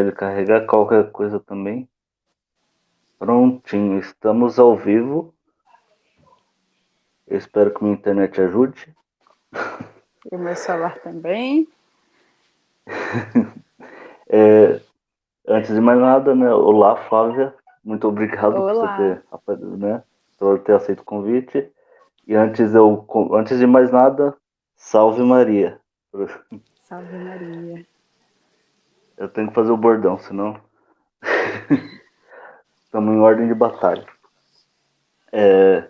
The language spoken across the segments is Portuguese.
ele carregar qualquer coisa também. Prontinho, estamos ao vivo. Eu espero que minha internet ajude. E o meu celular também. é, antes de mais nada, né? Olá, Flávia. Muito obrigado Olá. por, ter, né, por ter aceito o convite. E antes, eu, antes de mais nada, salve Maria. Salve Maria. Eu tenho que fazer o bordão, senão. Estamos em ordem de batalha. É...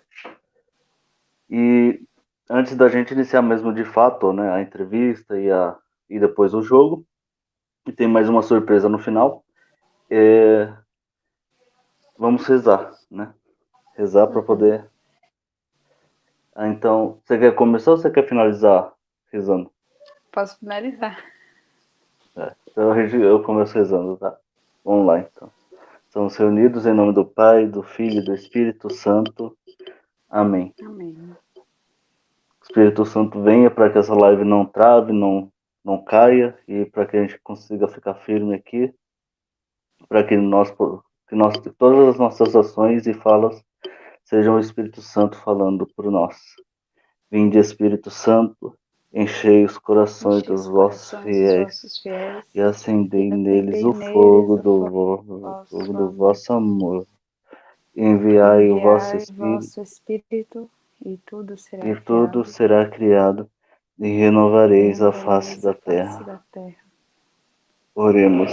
E antes da gente iniciar mesmo de fato né, a entrevista e, a... e depois o jogo, e tem mais uma surpresa no final, é... vamos rezar, né? Rezar para poder. Ah, então, você quer começar ou você quer finalizar rezando? Posso finalizar. Então eu começo rezando, tá? Vamos lá, então. Estamos reunidos em nome do Pai, do Filho e do Espírito Santo. Amém. Amém. Espírito Santo venha para que essa live não trave, não, não caia e para que a gente consiga ficar firme aqui, para que nós, que nós, todas as nossas ações e falas sejam o Espírito Santo falando por nós. Vinde Espírito Santo, Enchei os corações Enchei dos vossos fiéis, fiéis, e acendei neles o fogo do, vo, fogo do vosso amor. Enviai, Enviai o vosso espírito, vosso espírito, e tudo será, e tudo criado, será criado, e renovareis a face da terra. Oremos.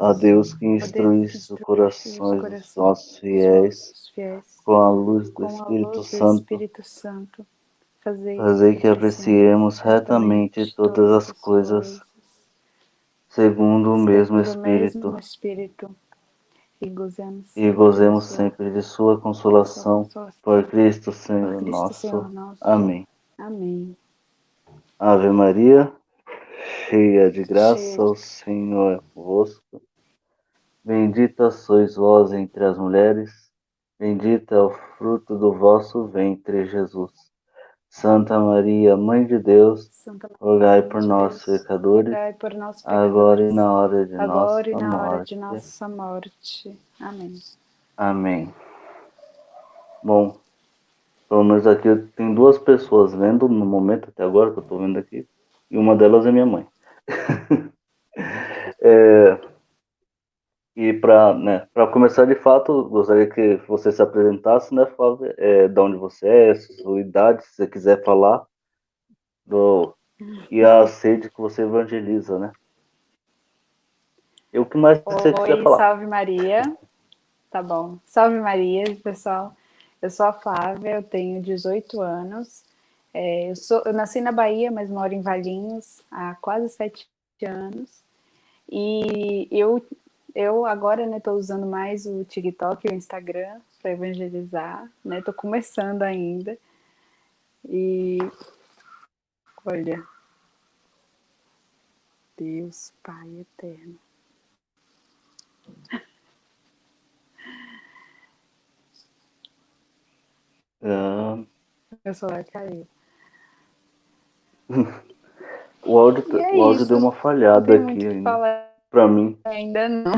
A Deus que instruísse os corações dos nossos fiéis com a luz do Espírito Santo. Santo Fazei que apreciemos retamente todas as coisas, segundo o mesmo Espírito, e gozemos, e gozemos sempre de Sua consolação, por Cristo Senhor nosso. Amém. Amém. Ave Maria, cheia de graça, o Senhor é convosco. Bendita sois vós entre as mulheres, bendito é o fruto do vosso ventre, Jesus. Santa Maria, Mãe de Deus, rogai por nós, pecadores, por nós, pecadores, agora e na hora de, agora nossa, e na hora de nossa morte. Amém. Amém. Bom, pelo menos aqui tem duas pessoas vendo no momento até agora que eu estou vendo aqui, e uma delas é minha mãe. é, e para né, começar de fato, gostaria que você se apresentasse, né, Flávia? É, de onde você é, sua idade, se você quiser falar, do, e a sede que você evangeliza, né? E o que mais você Oi, quiser falar. Salve Maria. Tá bom. Salve Maria, pessoal. Eu sou a Flávia, eu tenho 18 anos. É, eu, sou, eu nasci na Bahia, mas moro em Valinhos há quase sete anos. E eu eu agora, né, tô usando mais o TikTok e o Instagram para evangelizar, né? Tô começando ainda. E olha, Deus Pai eterno. Ah. Meu celular caiu. o áudio, é o áudio deu uma falhada aqui ainda para mim. Ainda não.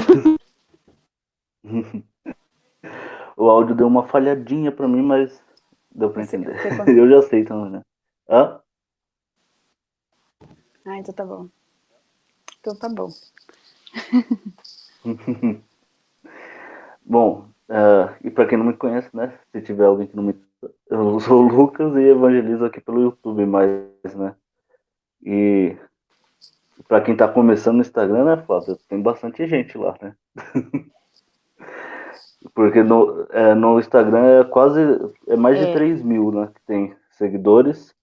o áudio deu uma falhadinha para mim, mas deu para entender. Eu já sei também, né? Hã? Ah, então tá bom. Então tá bom. bom, uh, e para quem não me conhece, né? Se tiver alguém que não me. Eu sou o Lucas e evangelizo aqui pelo YouTube mais, né? E para quem tá começando no Instagram, né, Flávio? Tem bastante gente lá, né? Porque no, é, no Instagram é quase. É mais é. de 3 mil, né? Que tem seguidores.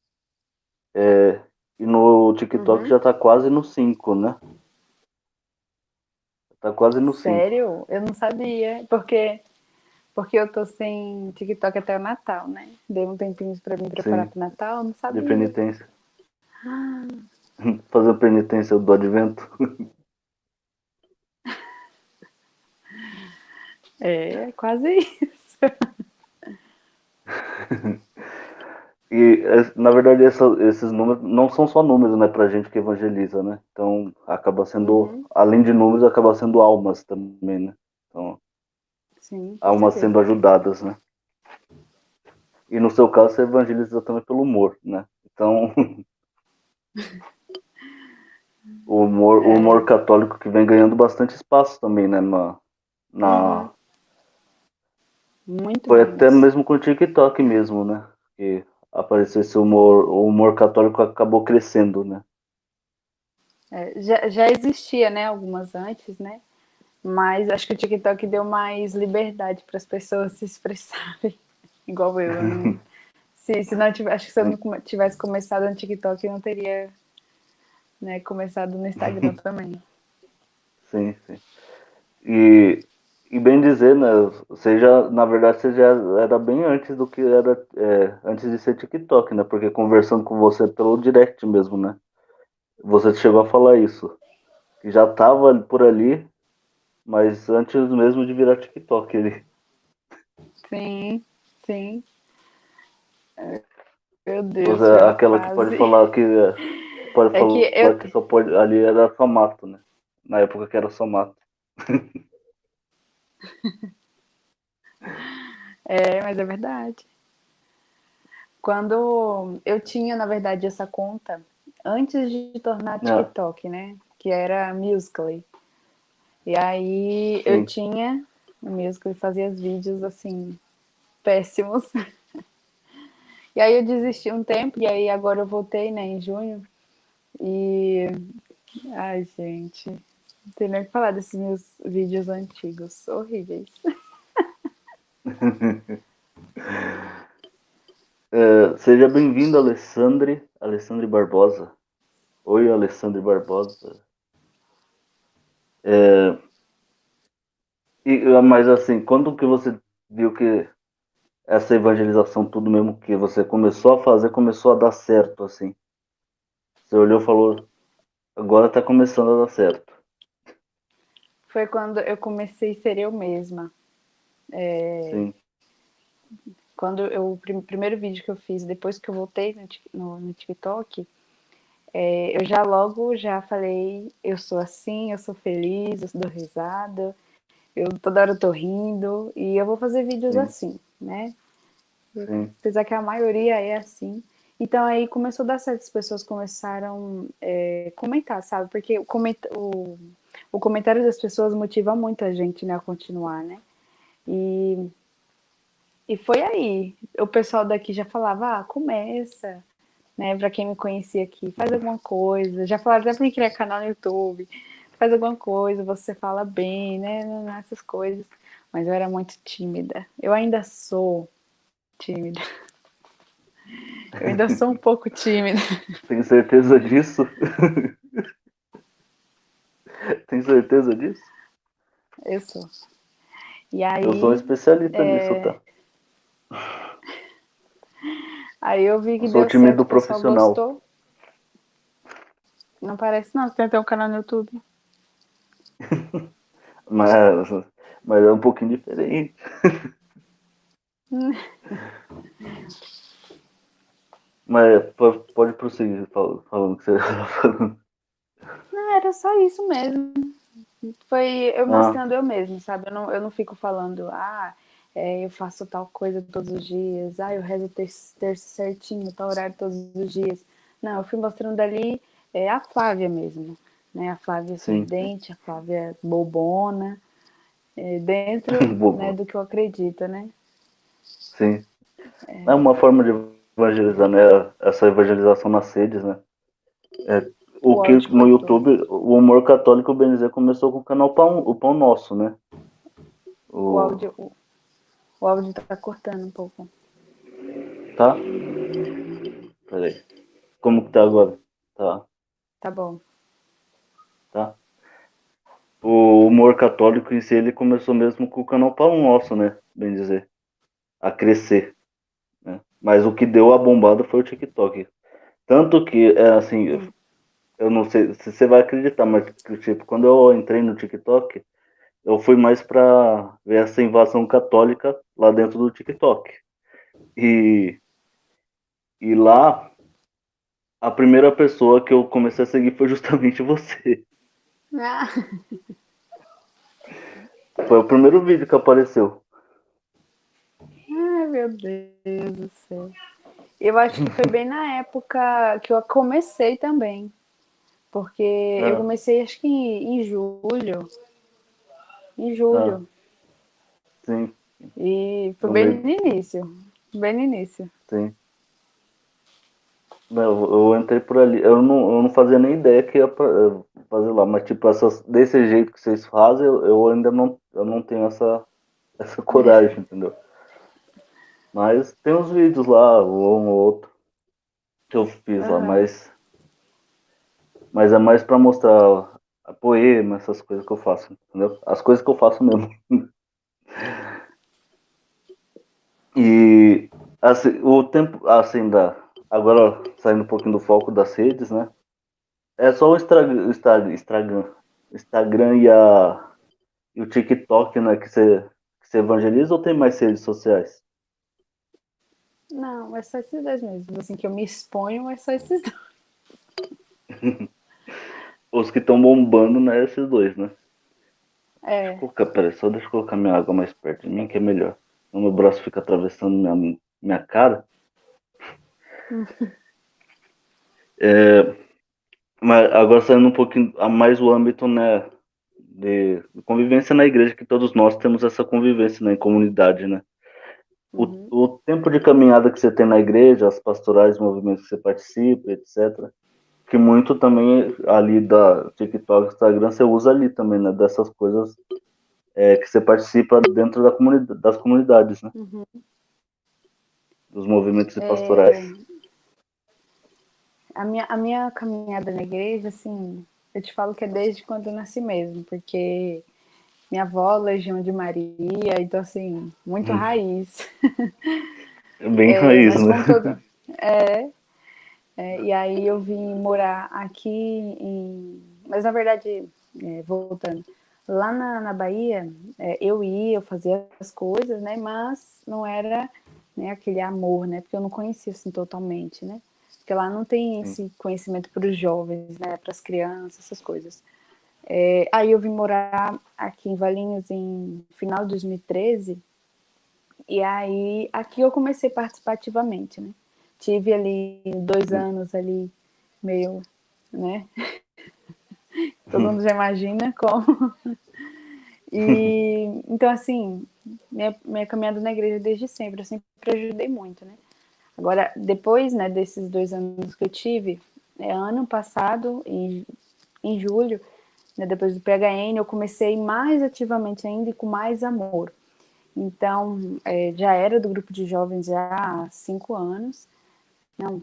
É, e no TikTok uhum. já tá quase no 5, né? Tá quase no 5. Sério? Eu não sabia. Porque, porque eu tô sem TikTok até o Natal, né? Dei um tempinho pra me preparar Sim. pro Natal, não sabia. De penitência. Ah. Fazer a penitência do advento. É, quase isso. E, na verdade, essa, esses números não são só números, né, pra gente que evangeliza, né? Então, acaba sendo, uhum. além de números, acaba sendo almas também, né? Então, Sim, almas certeza. sendo ajudadas, né? E no seu caso, você evangeliza também pelo humor, né? Então, o humor, é. o humor católico que vem ganhando bastante espaço também, né? Na, na... Uhum. Muito Foi até mesmo com o TikTok mesmo, né? Que apareceu esse humor, o humor católico acabou crescendo, né? É, já, já existia, né? Algumas antes, né? Mas acho que o TikTok deu mais liberdade para as pessoas se expressarem, igual eu. Né? se, se não tivesse, acho que se eu não tivesse começado no TikTok, eu não teria né, começado no Instagram também. Sim, sim. E e bem dizer, né? Você já, na verdade, você já era bem antes do que era é, antes de ser TikTok, né? Porque conversando com você pelo direct mesmo, né? Você chegou a falar isso. Que já tava por ali, mas antes mesmo de virar TikTok ele. Sim, sim. Meu Deus. Você, é aquela que pode falar que. Pode é que, eu... que só pode. Ali era só mato, né? Na época que era só mato. é, mas é verdade. Quando eu tinha, na verdade, essa conta antes de tornar ah. TikTok, né? Que era Musical.ly. E aí Sim. eu tinha o Musical.ly fazia vídeos assim péssimos. e aí eu desisti um tempo e aí agora eu voltei, né, em junho. E ai, gente, não tem nem o que falar desses meus vídeos antigos, horríveis. é, seja bem-vindo, Alessandre, Alessandre Barbosa. Oi, Alessandre Barbosa. É, e, mas assim, quando que você viu que essa evangelização, tudo mesmo que você começou a fazer, começou a dar certo, assim? Você olhou e falou, agora tá começando a dar certo foi quando eu comecei a ser eu mesma. É, Sim. Quando eu, o prim, primeiro vídeo que eu fiz, depois que eu voltei no, no, no TikTok, é, eu já logo já falei, eu sou assim, eu sou feliz, eu dou risada, eu toda hora eu tô rindo, e eu vou fazer vídeos Sim. assim, né? Sim. Apesar que a maioria é assim. Então aí começou a dar certo, as pessoas começaram a é, comentar, sabe? Porque o, comenta o o comentário das pessoas motiva muita gente né, a continuar, né? E, e foi aí. O pessoal daqui já falava, ah, começa, né? Para quem me conhecia aqui, faz alguma coisa. Já falaram até para criar canal no YouTube, faz alguma coisa, você fala bem, né? Essas coisas. Mas eu era muito tímida. Eu ainda sou tímida. Eu ainda sou um pouco tímida. Tem certeza disso? Tem certeza disso? Eu sou. E aí, eu sou um especialista é... nisso, tá? Aí eu vi que eu sou deu time certo, do profissional. Gostou. Não parece não, você tem até um canal no YouTube. mas, mas é um pouquinho diferente. Mas pode, pode prosseguir falando o que você estava falando. Não, era só isso mesmo. Foi eu ah. mostrando ah. eu mesmo, sabe? Eu não, eu não fico falando, ah, é, eu faço tal coisa todos os dias, ah, eu rezo terço, terço certinho, tal horário todos os dias. Não, eu fui mostrando ali é, a Flávia mesmo, né? A Flávia sorridente, a Flávia bobona, é, dentro né, do que eu acredito, né? Sim. É. é uma forma de evangelizar, né? Essa evangelização nas redes, né? É, o, que no YouTube, o humor católico, Benizé começou com o canal Pão, o Pão Nosso, né? O, o áudio, o, o áudio tá cortando um pouco. Tá? Peraí. Como que tá agora? Tá. Tá bom. Tá. O humor católico em si, ele começou mesmo com o canal Pão Nosso, né? Bem dizer. A crescer. Né? Mas o que deu a bombada foi o TikTok. Tanto que, é, assim, eu não sei se você vai acreditar, mas tipo, quando eu entrei no TikTok, eu fui mais para ver essa invasão católica lá dentro do TikTok. E E lá, a primeira pessoa que eu comecei a seguir foi justamente você. Ah. Foi o primeiro vídeo que apareceu. Meu Deus do céu. Eu acho que foi bem na época que eu comecei também. Porque é. eu comecei acho que em, em julho. Em julho. Ah. Sim. E foi bem no início. Bem no início. Sim. Eu, eu entrei por ali. Eu não, eu não fazia nem ideia que ia fazer lá, mas tipo, essas, desse jeito que vocês fazem, eu, eu ainda não, eu não tenho essa, essa coragem, entendeu? Mas tem uns vídeos lá, um ou outro, que eu fiz uhum. lá, mas. Mas é mais pra mostrar a poema, essas coisas que eu faço, entendeu? As coisas que eu faço mesmo. e assim, o tempo assim da. Agora saindo um pouquinho do foco das redes, né? É só o Instagram, Instagram, Instagram e, a, e o TikTok, né, que você, que você evangeliza ou tem mais redes sociais? Não, é só esses dois mesmo. Assim, que eu me exponho, é só esses dois. Os que estão bombando, né, esses dois, né? É. Deixa eu colocar, peraí, só deixa eu colocar minha água mais perto de mim, que é melhor. O meu braço fica atravessando minha, minha cara. é, mas agora saindo um pouquinho a mais o âmbito, né, de convivência na igreja, que todos nós temos essa convivência, né, em comunidade, né. Uhum. O, o tempo de caminhada que você tem na igreja, as pastorais, movimentos que você participa, etc. Que muito também ali da TikTok, Instagram, você usa ali também, né, dessas coisas é, que você participa dentro da comunidade, das comunidades, né. Uhum. Dos movimentos é... pastorais a minha, a minha caminhada na igreja, assim, eu te falo que é desde quando eu nasci mesmo, porque minha avó, Legião de Maria, então, assim, muito hum. raiz. Bem é, raiz, né? Todo, é, é, e aí eu vim morar aqui em. Mas na verdade, é, voltando, lá na, na Bahia, é, eu ia, eu fazia as coisas, né? Mas não era né, aquele amor, né? Porque eu não conhecia assim totalmente, né? porque lá não tem esse conhecimento para os jovens, né, para as crianças, essas coisas. É, aí eu vim morar aqui em Valinhos em final de 2013, e aí aqui eu comecei participativamente, né? Tive ali dois anos ali meio, né? Todo mundo já imagina como. e então assim, minha, minha caminhada na igreja desde sempre, eu sempre ajudei muito, né? Agora, depois né, desses dois anos que eu tive, é, ano passado, em, em julho, né, depois do PHN, eu comecei mais ativamente ainda e com mais amor. Então, é, já era do grupo de jovens já há cinco anos. Não,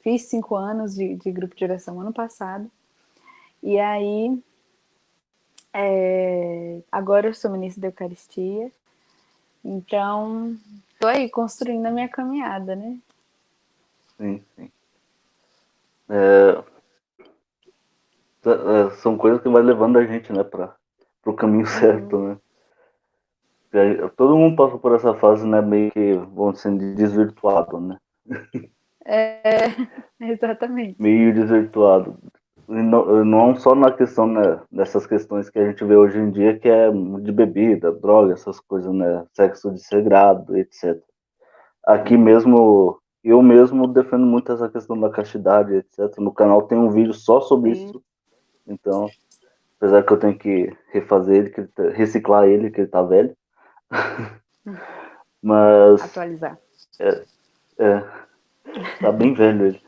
fiz cinco anos de, de grupo de oração ano passado. E aí, é, agora eu sou ministra da Eucaristia. Então, tô aí construindo a minha caminhada, né? Sim, sim. É são coisas que vai levando a gente, né, para o caminho certo, uhum. né? Todo mundo passa por essa fase, né, meio que, vamos dizer, desvirtuado, né? É, exatamente. Meio desvirtuado. Não, não só na questão, né, dessas questões que a gente vê hoje em dia, que é de bebida, droga, essas coisas, né, sexo desregrado, etc. Aqui mesmo, eu mesmo defendo muito essa questão da castidade, etc. No canal tem um vídeo só sobre Sim. isso. Então, apesar que eu tenho que refazer ele, que, tá, reciclar ele, que ele tá velho. Mas. Atualizar. É, é, tá bem velho ele.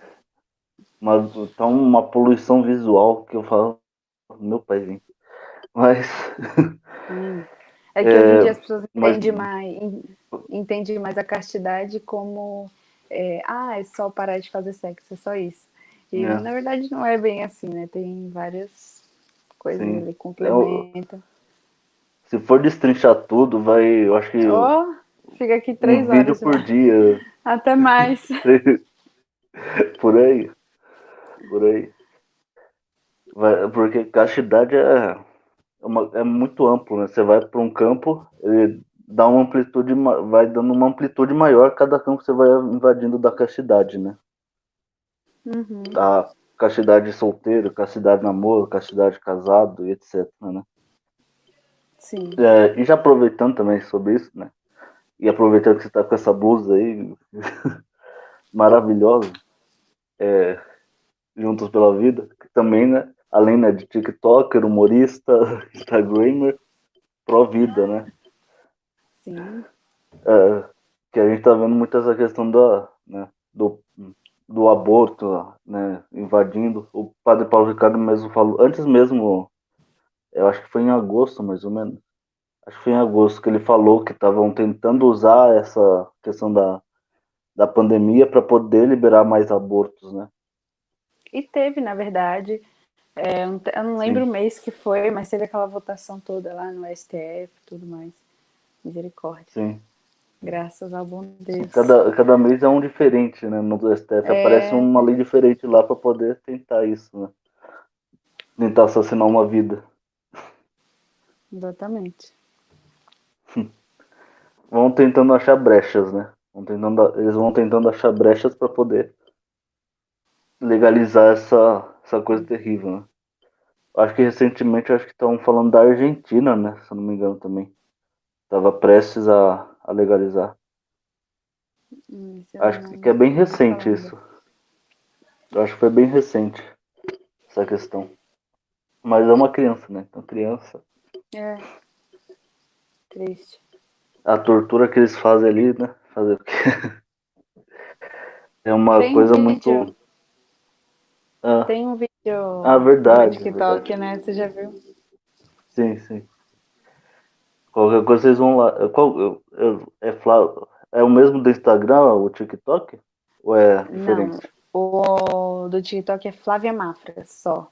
Mas tá uma poluição visual que eu falo, meu paizinho. Mas. Hum. É que é, hoje em dia as pessoas entendem, mas... mais, entendem mais a castidade como é, ah, é só parar de fazer sexo, é só isso. E é. na verdade não é bem assim, né? Tem várias coisas Sim. ali, complementa. Se for destrinchar tudo, vai, eu acho que. Oh, fica aqui três um horas. Vídeo por dia. Até mais. por aí. Por aí. Vai, porque castidade é, é, uma, é muito amplo, né? Você vai para um campo, ele dá uma amplitude, vai dando uma amplitude maior cada campo que você vai invadindo da castidade, né? Uhum. A castidade solteiro, castidade namoro, castidade casado e etc, né? Sim. É, e já aproveitando também sobre isso, né? E aproveitando que você tá com essa blusa aí maravilhosa, é, Juntos pela Vida, que também, né? Além né, de TikToker, humorista, Instagramer, pró-vida, né? Sim. É, que a gente tá vendo muito essa questão da, né, do, do aborto, né, invadindo. O padre Paulo Ricardo mesmo falou, antes mesmo, eu acho que foi em agosto mais ou menos, acho que foi em agosto que ele falou que estavam tentando usar essa questão da, da pandemia para poder liberar mais abortos, né? E teve, na verdade, é, eu não lembro Sim. o mês que foi, mas teve aquela votação toda lá no STF tudo mais. Misericórdia. Sim. Graças ao bom Deus. Cada, cada mês é um diferente, né? No STF é... aparece uma lei diferente lá para poder tentar isso, né? Tentar assassinar uma vida. Exatamente. vão tentando achar brechas, né? Vão tentando, eles vão tentando achar brechas para poder legalizar essa, essa coisa terrível, né? Acho que recentemente acho que estão falando da Argentina, né? Se eu não me engano também. Tava prestes a, a legalizar. Hum, acho que é bem recente isso. Eu acho que foi bem recente essa questão. Mas é uma criança, né? Então criança. É. Triste. A tortura que eles fazem ali, né? Fazer o quê? É uma Tem coisa muito. Ah. Tem um vídeo ah, verdade, no TikTok, verdade. né? Você já viu? Sim, sim. Qualquer coisa vocês vão lá. Qual, é, Flávio, é o mesmo do Instagram, o TikTok? Ou é diferente? Não, o do TikTok é Flávia Mafra, só.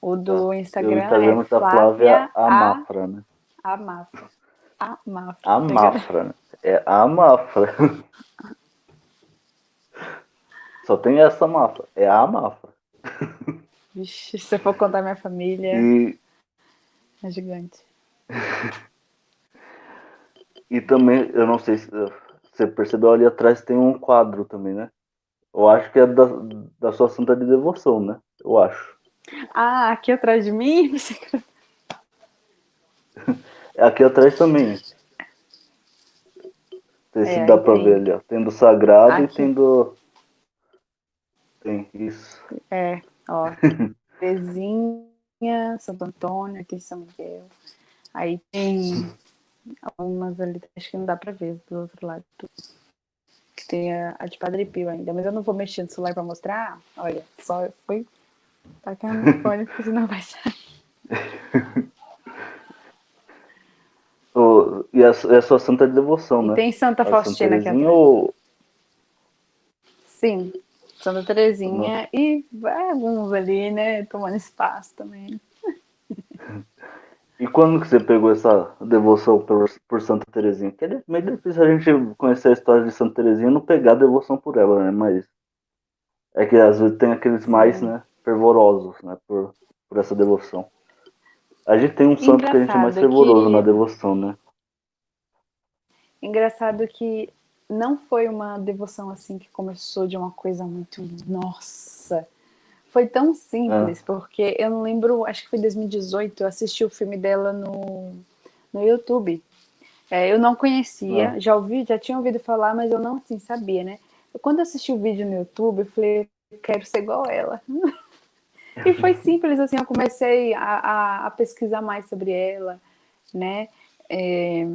O do Instagram, Instagram é tá Flávia, a Mafra, né? A Mafra. A Mafra. A Mafra, né? É a Mafra. Só tem essa Mafra. É a Mafra. Vixe, se eu for contar minha família. E... É gigante. e também, eu não sei se você percebeu ali atrás tem um quadro também, né? Eu acho que é da, da sua santa de devoção, né? Eu acho. Ah, aqui atrás de mim? É aqui atrás também. Não sei é, se dá pra ver ali, ó. Tem do sagrado aqui. e tem do. Tem isso. É, ó. Terezinha, Santo Antônio, aqui em São Miguel. Aí tem algumas ali, acho que não dá pra ver do outro lado. Que tem a, a de Padre Pio ainda, mas eu não vou mexer no celular pra mostrar. Olha, só foi tacar no fone, porque senão vai sair. oh, e a, a sua santa devoção, né? tem Santa a Faustina aqui. Ou... Sim, Santa Terezinha Nossa. e alguns ali, né, tomando espaço também. E quando que você pegou essa devoção por, por Santa Terezinha? Que é meio difícil a gente conhecer a história de Santa Terezinha e não pegar a devoção por ela, né? Mas é que às vezes tem aqueles mais, né, fervorosos, né, por, por essa devoção. A gente tem um santo que a gente é mais fervoroso que... na devoção, né? Engraçado que não foi uma devoção assim que começou de uma coisa muito nossa foi tão simples, é. porque eu não lembro, acho que foi 2018, eu assisti o filme dela no, no YouTube. É, eu não conhecia, é. já ouvi, já tinha ouvido falar, mas eu não assim sabia, né? Eu, quando assisti o vídeo no YouTube, eu falei, quero ser igual ela. e foi simples, assim, eu comecei a, a, a pesquisar mais sobre ela, né? É,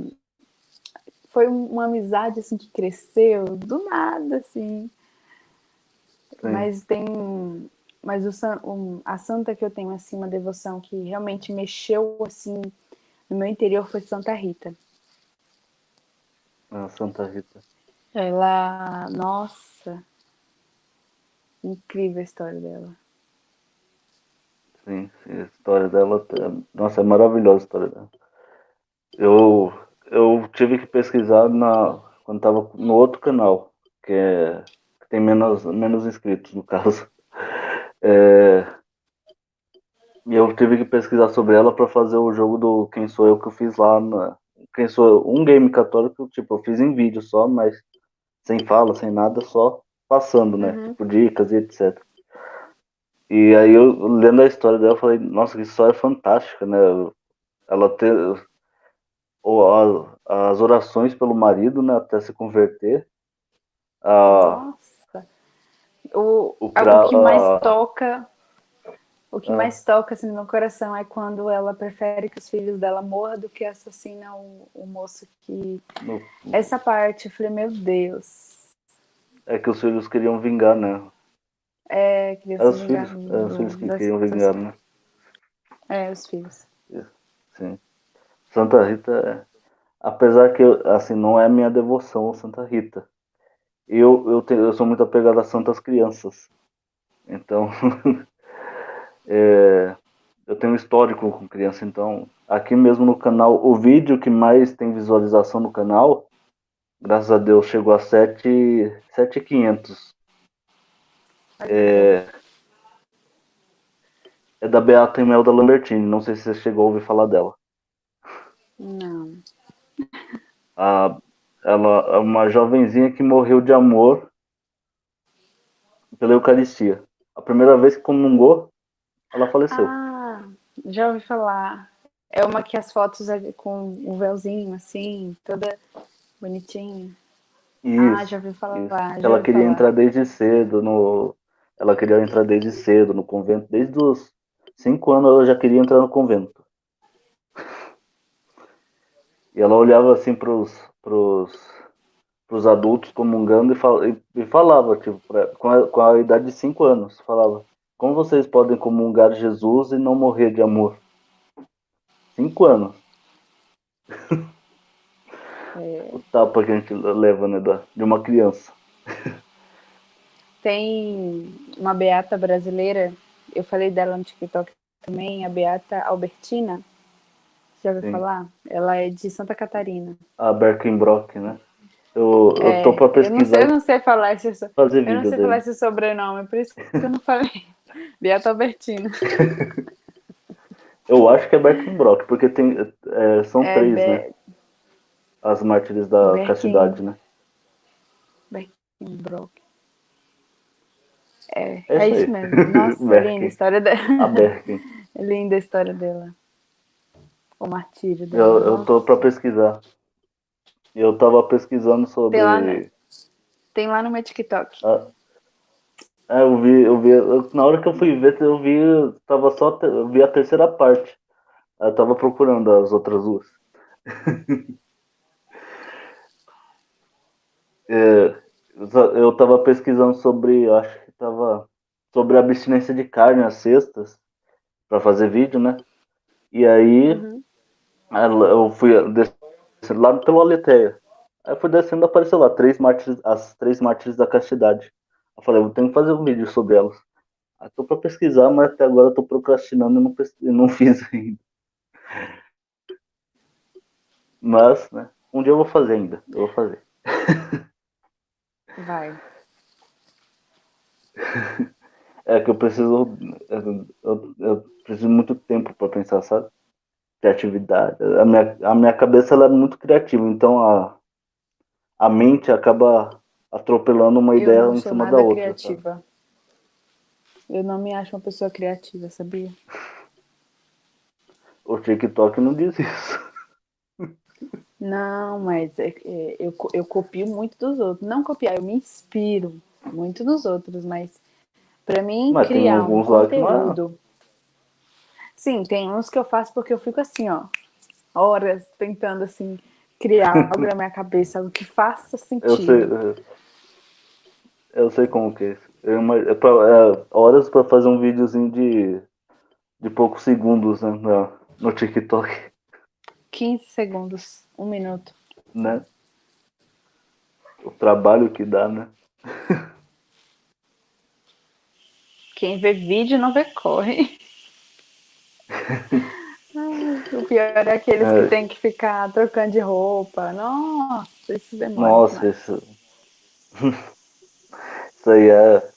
foi uma amizade assim que cresceu do nada, assim. Sim. Mas tem mas o, o, a santa que eu tenho assim uma devoção que realmente mexeu assim no meu interior foi Santa Rita. Ah, Santa Rita. Ela, nossa, incrível a história dela. Sim, sim a história dela, nossa, é maravilhosa a história dela. Eu, eu tive que pesquisar na, quando estava no outro canal, que, é, que tem menos, menos inscritos no caso. É... E eu tive que pesquisar sobre ela para fazer o jogo do Quem Sou Eu que eu fiz lá na... quem sou um game católico, tipo, eu fiz em vídeo só, mas sem fala, sem nada, só passando, né? Uhum. Tipo, dicas e etc. E aí eu, lendo a história dela, eu falei, nossa, que história fantástica, né? Ela ter as orações pelo marido, né, até se converter. A, nossa. O, o, o que mais toca o que ah. mais toca assim, no meu coração é quando ela prefere que os filhos dela morram do que assassina o, o moço que. No... Essa parte, eu falei, meu Deus. É que os filhos queriam vingar, né? É, queriam é os vingar. Filhos, é os filhos que queriam vingar, né? É, os filhos. Sim. Santa Rita, é... apesar que, assim, não é minha devoção Santa Rita. Eu, eu, tenho, eu sou muito apegado a santas crianças. Então. É, eu tenho um histórico com criança, então aqui mesmo no canal, o vídeo que mais tem visualização no canal, graças a Deus, chegou a 7,500. É, é da Beata Imelda Lambertini, não sei se você chegou a ouvir falar dela. Não. A, ela é uma jovenzinha que morreu de amor pela Eucaristia. A primeira vez que comungou, ela faleceu. Ah, já ouvi falar. É uma que as fotos é com um véuzinho, assim, toda bonitinha. Isso, ah, já ouvi falar. Já ela ouvi queria falar. entrar desde cedo no. Ela queria entrar desde cedo no convento. Desde os cinco anos ela já queria entrar no convento. E ela olhava assim pros, pros, pros adultos comungando e, fal, e, e falava, tipo, pra, com, a, com a idade de cinco anos, falava, como vocês podem comungar Jesus e não morrer de amor? Cinco anos. É... o tapa que a gente leva, né, de uma criança. Tem uma beata brasileira, eu falei dela no TikTok também, a Beata Albertina. Já ouviu Sim. falar? Ela é de Santa Catarina. A Berkenbrock, né? Eu, é, eu tô pra pesquisar. Eu não sei, eu não sei falar esse, fazer eu não sei dele. falar esse sobrenome, por isso que eu não falei. Beata Albertina. Eu acho que é Berkenbrock, porque tem, é, são é, três, Be... né? As mártires da Berken... castidade, né? Berkenbrock. É, é, é isso mesmo. Nossa, é linda a história dela. A Berken. É linda a história dela. O martírio dela. Eu, eu tô pra pesquisar. Eu tava pesquisando sobre. Tem lá no, tem lá no meu TikTok. Ah, é, eu vi, eu vi, eu, na hora que eu fui ver, eu vi, tava só, eu vi a terceira parte. Eu tava procurando as outras duas. é, eu tava pesquisando sobre, acho que tava sobre a abstinência de carne às sextas para fazer vídeo, né? E aí uhum. Eu fui descendo lá pelo Aleteia. Aí eu fui descendo apareceu lá três mártires, as três mártires da castidade. Eu falei, eu tenho que fazer um vídeo sobre elas. Aí tô para pesquisar, mas até agora eu tô procrastinando e não, não fiz ainda. Mas, né, um dia eu vou fazer ainda. Eu vou fazer. Vai. É que eu preciso. Eu, eu, eu preciso muito tempo para pensar, sabe? Criatividade. A minha, a minha cabeça ela é muito criativa, então a, a mente acaba atropelando uma eu ideia em cima da outra. Criativa. Sabe? Eu não me acho uma pessoa criativa, sabia? O TikTok não diz isso. Não, mas é, é, eu, eu copio muito dos outros. Não copiar, eu me inspiro muito nos outros, mas para mim mas criar um conteúdo. Sim, tem uns que eu faço porque eu fico assim, ó, horas tentando assim criar algo na minha cabeça, algo que faça sentido. Eu sei, eu sei como que é. Eu, é, pra, é horas para fazer um videozinho de, de poucos segundos né, no, no TikTok. 15 segundos, um minuto. Né? O trabalho que dá, né? Quem vê vídeo não vê corre. o pior é aqueles é. que tem que ficar trocando de roupa. Nossa, isso demora. Nossa, isso. Isso aí é.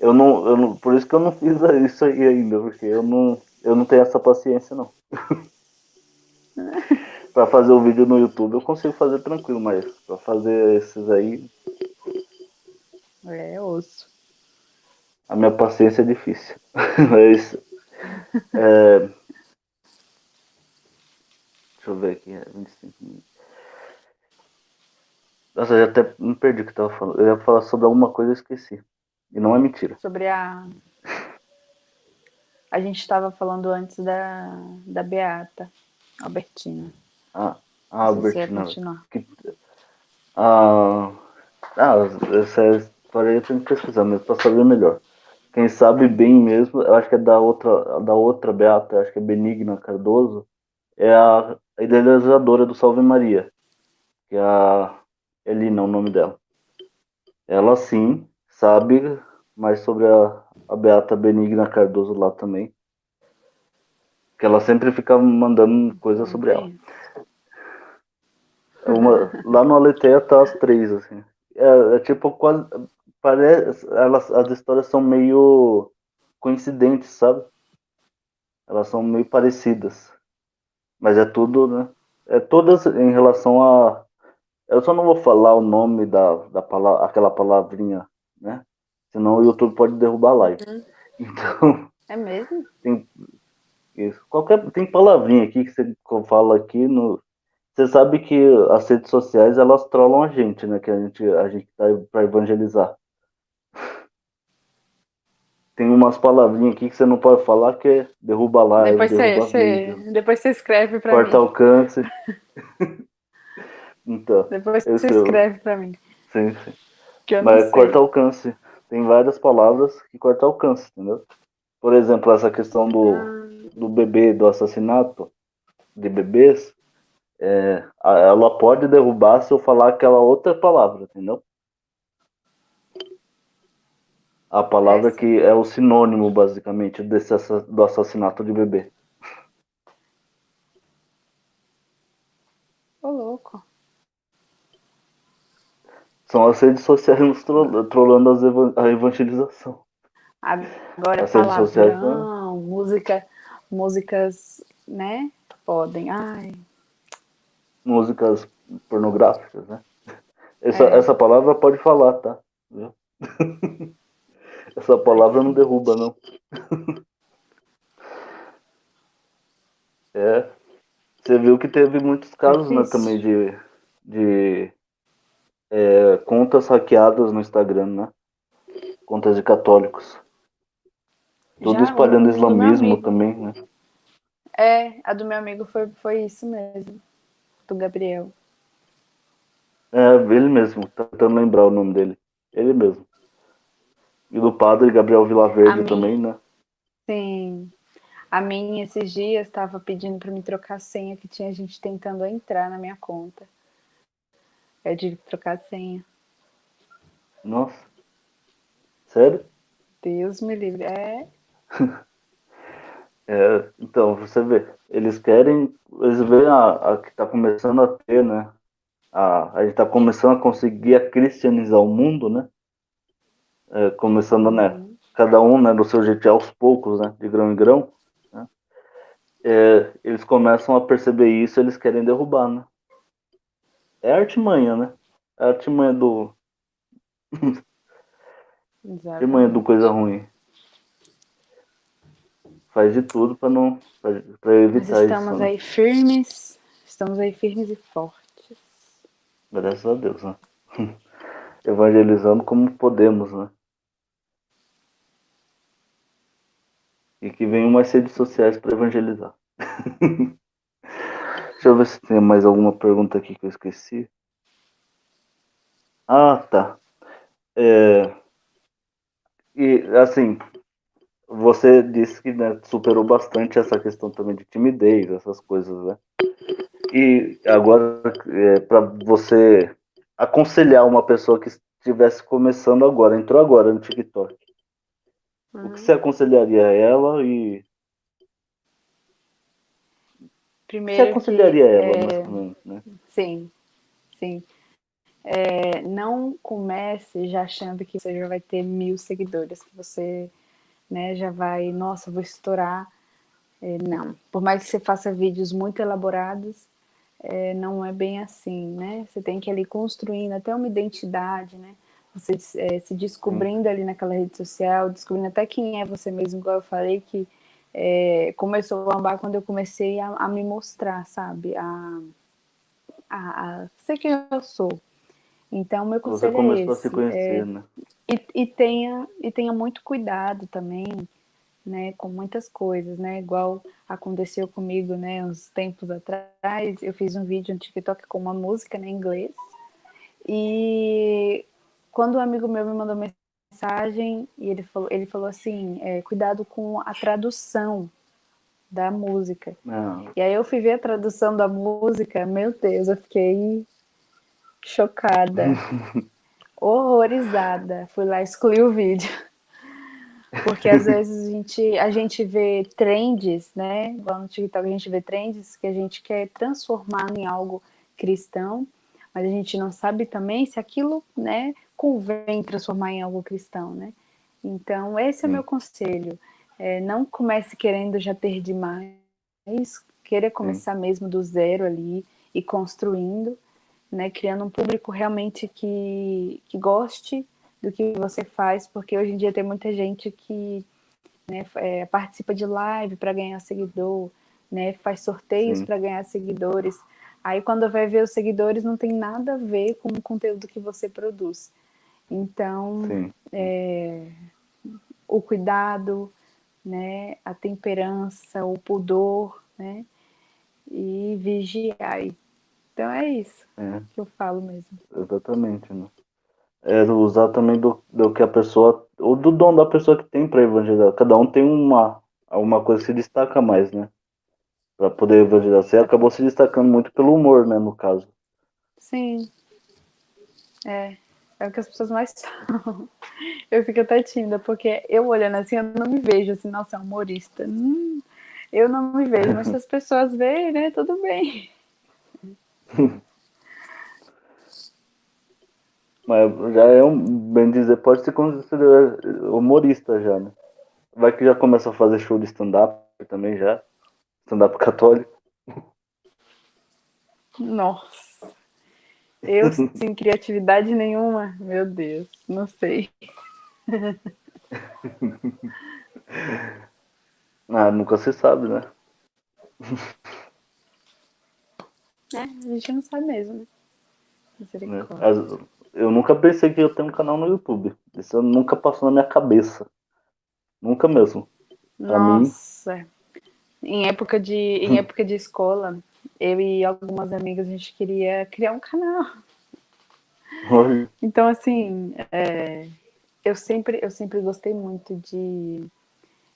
Eu não, eu não, por isso que eu não fiz isso aí ainda, porque eu não, eu não tenho essa paciência, não. Pra fazer o vídeo no YouTube eu consigo fazer tranquilo, mas pra fazer esses aí. É osso. A minha paciência é difícil. mas. É... Deixa eu ver aqui. É 25 minutos. Nossa, eu até me perdi o que eu tava falando. Eu ia falar sobre alguma coisa e esqueci. E não é mentira. Sobre a. A gente estava falando antes da, da Beata, Albertina. Ah, a Albertina. Que, ah, ah, essa história aí eu tenho que pesquisar mesmo pra saber melhor. Quem sabe bem mesmo, eu acho que é da outra, da outra Beata, acho que é Benigna Cardoso, é a idealizadora do Salve Maria, que é a Elina, o nome dela. Ela sim sabe mais sobre a, a Beata Benigna Cardoso lá também. Que ela sempre fica mandando coisas sobre ela. Uma, lá no Aleteia tá as três, assim. É, é tipo quase. Parece, elas, as histórias são meio coincidentes, sabe? Elas são meio parecidas. Mas é tudo, né? É todas em relação a. Eu só não vou falar o nome da, da palavra, aquela palavrinha, né? Senão o YouTube pode derrubar a live. Uhum. Então. É mesmo? Tem, isso. Qualquer, tem palavrinha aqui que você fala aqui no. Você sabe que as redes sociais elas trollam a gente, né? Que a gente, a gente tá para evangelizar. Tem umas palavrinhas aqui que você não pode falar que é derruba live. Depois, você, depois você escreve para mim. Corta alcance. então. Depois você escreve para mim. Sim, sim. Mas corta alcance tem várias palavras que cortam alcance, entendeu? Por exemplo, essa questão do, do bebê, do assassinato de bebês, é, ela pode derrubar se eu falar aquela outra palavra, entendeu? A palavra é que é o sinônimo, basicamente, desse, do assassinato de bebê. Ô, louco. São as redes sociais nos trolando a evangelização. Agora, as palavrão, sociais, né? música, músicas, né? Podem. Ai. Músicas pornográficas, né? Essa, é. essa palavra pode falar, tá? essa palavra não derruba, não. é. Você viu que teve muitos casos, né, também de, de é, contas hackeadas no Instagram, né? Contas de católicos. Tudo Já, espalhando islamismo também, né? É, a do meu amigo foi, foi isso mesmo. Do Gabriel. É, ele mesmo, tentando lembrar o nome dele. Ele mesmo. E do padre Gabriel Vilaverde também, né? Sim. A minha, esses dias, estava pedindo para me trocar a senha que tinha gente tentando entrar na minha conta. É de trocar senha. Nossa. Sério? Deus me livre. É. é então, você vê, eles querem, eles veem a, a que está começando a ter, né? A, a gente está começando a conseguir a cristianizar o mundo, né? É, começando, né? Cada um, né, do seu jeito, aos poucos, né? De grão em grão. Né? É, eles começam a perceber isso, eles querem derrubar, né? É artimanha, né? É artimanha do. artimanha do coisa ruim. Faz de tudo para não para evitar estamos isso. Né? aí firmes, estamos aí firmes e fortes. Graças a Deus, né? Evangelizando como podemos, né? E que venham mais redes sociais para evangelizar. Deixa eu ver se tem mais alguma pergunta aqui que eu esqueci. Ah, tá. É... E, assim, você disse que né, superou bastante essa questão também de timidez, essas coisas, né? E agora, é, para você aconselhar uma pessoa que estivesse começando agora, entrou agora no TikTok, uhum. o que você aconselharia a ela e Primeiro Você aconselharia que, ela, é, menos, né? Sim, sim. É, não comece já achando que você já vai ter mil seguidores, que você né, já vai, nossa, vou estourar. É, não. Por mais que você faça vídeos muito elaborados, é, não é bem assim, né? Você tem que ir ali construindo até uma identidade, né? Você é, se descobrindo ali naquela rede social, descobrindo até quem é você mesmo, igual eu falei, que é, começou a ambar quando eu comecei a, a me mostrar, sabe? A, a, a, ser quem eu sou. Então, meu conselho Você começou é esse. a se conhecer, é, né? E, e, tenha, e tenha muito cuidado também, né, com muitas coisas, né, igual aconteceu comigo, né, uns tempos atrás, eu fiz um vídeo no TikTok com uma música né, em inglês, e quando um amigo meu me mandou mensagem, e ele falou, ele falou assim, é, cuidado com a tradução da música. Não. E aí eu fui ver a tradução da música, meu Deus, eu fiquei chocada, horrorizada. Fui lá excluir o vídeo. Porque às vezes a gente, a gente vê trends, né? Igual no TikTok a gente vê trends que a gente quer transformar em algo cristão, mas a gente não sabe também se aquilo, né, convém transformar em algo cristão, né? Então, esse é o meu conselho. É, não comece querendo já ter demais, querer começar mesmo do zero ali e construindo, né, criando um público realmente que, que goste do que você faz, porque hoje em dia tem muita gente que né, é, participa de live para ganhar seguidor, né, faz sorteios para ganhar seguidores. Aí quando vai ver os seguidores não tem nada a ver com o conteúdo que você produz. Então, é, o cuidado, né, a temperança, o pudor, né, e vigiar. Então é isso é. que eu falo mesmo. Exatamente, né? é usar também do, do que a pessoa, ou do dom da pessoa que tem para evangelizar. Cada um tem uma, uma coisa que se destaca mais, né? Para poder evangelizar. Você acabou se destacando muito pelo humor, né, no caso. Sim. É. É o que as pessoas mais falam. Eu fico até tímida, porque eu olhando assim, eu não me vejo assim, nossa, é humorista. Hum, eu não me vejo, mas se as pessoas veem, né, tudo bem. Mas já é um, bem dizer, pode se considerar humorista já, né? Vai que já começa a fazer show de stand-up também já. Stand-up católico. Nossa. Eu sem criatividade nenhuma, meu Deus, não sei. ah, nunca se sabe, né? É, a gente não sabe mesmo, né? Eu nunca pensei que eu tenho um canal no YouTube. Isso nunca passou na minha cabeça. Nunca mesmo. Pra Nossa. Mim... Em época de em época de escola, eu e algumas amigas a gente queria criar um canal. Oi. Então assim, é, eu sempre eu sempre gostei muito de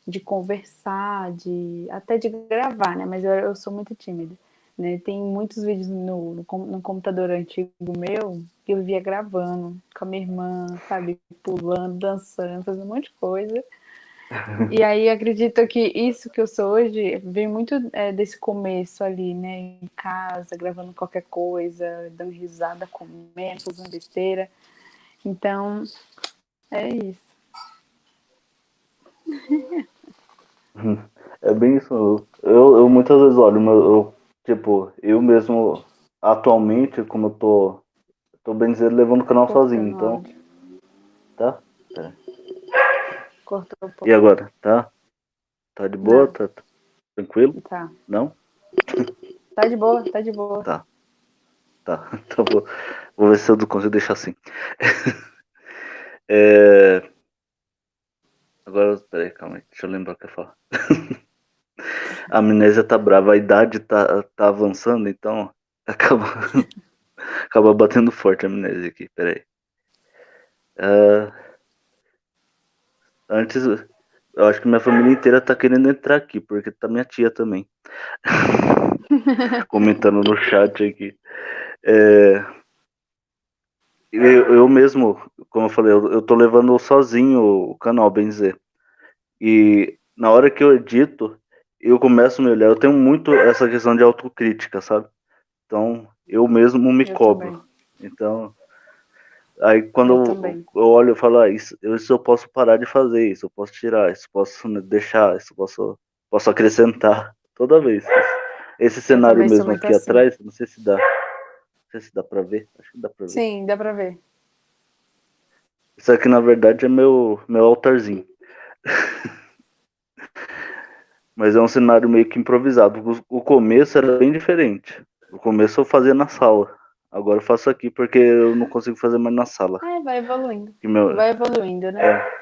de conversar, de até de gravar, né? Mas eu, eu sou muito tímida. Né? Tem muitos vídeos no, no, no, computador antigo meu que eu via gravando com a minha irmã, sabe? Pulando, dançando, fazendo um monte de coisa. E aí acredito que isso que eu sou hoje vem muito é, desse começo ali, né? Em casa, gravando qualquer coisa, dando risada, comendo, fazendo besteira. Então, é isso. É bem isso. Eu, eu muitas vezes olho, eu Tipo, eu mesmo, atualmente, como eu tô, tô bem dizer, levando o canal sozinho, então. Tá? Pera. Cortou um pouco. E agora? Tá? Tá de boa? Tá, tá tranquilo? Tá. Não? Tá de boa, tá de boa. Tá. Tá, então vou, vou ver se eu consigo deixar assim. é... Agora, peraí, calma aí, deixa eu lembrar o que eu falo. a amnésia tá brava, a idade tá, tá avançando, então acaba, acaba batendo forte a amnésia aqui, peraí. Uh, antes, eu acho que minha família inteira tá querendo entrar aqui, porque tá minha tia também. Comentando no chat aqui. É, eu, eu, mesmo, como eu falei, eu, eu tô levando sozinho o canal, bem dizer. E na hora que eu edito, eu começo a me olhar, eu tenho muito essa questão de autocrítica, sabe? Então, eu mesmo me eu cobro. Também. Então, aí quando eu, eu, eu, olho, eu falo, ah, isso, isso eu posso parar de fazer, isso eu posso tirar, isso eu posso deixar, isso eu posso, posso acrescentar toda vez. Esse cenário mesmo aqui assim. atrás, não sei se dá. Não sei se dá pra ver. Acho que dá pra ver. Sim, dá pra ver. Isso aqui, na verdade, é meu, meu altarzinho. Mas é um cenário meio que improvisado. O, o começo era bem diferente. O começo eu fazia na sala. Agora eu faço aqui porque eu não consigo fazer mais na sala. Ah, vai evoluindo. Meu... Vai evoluindo, né? É.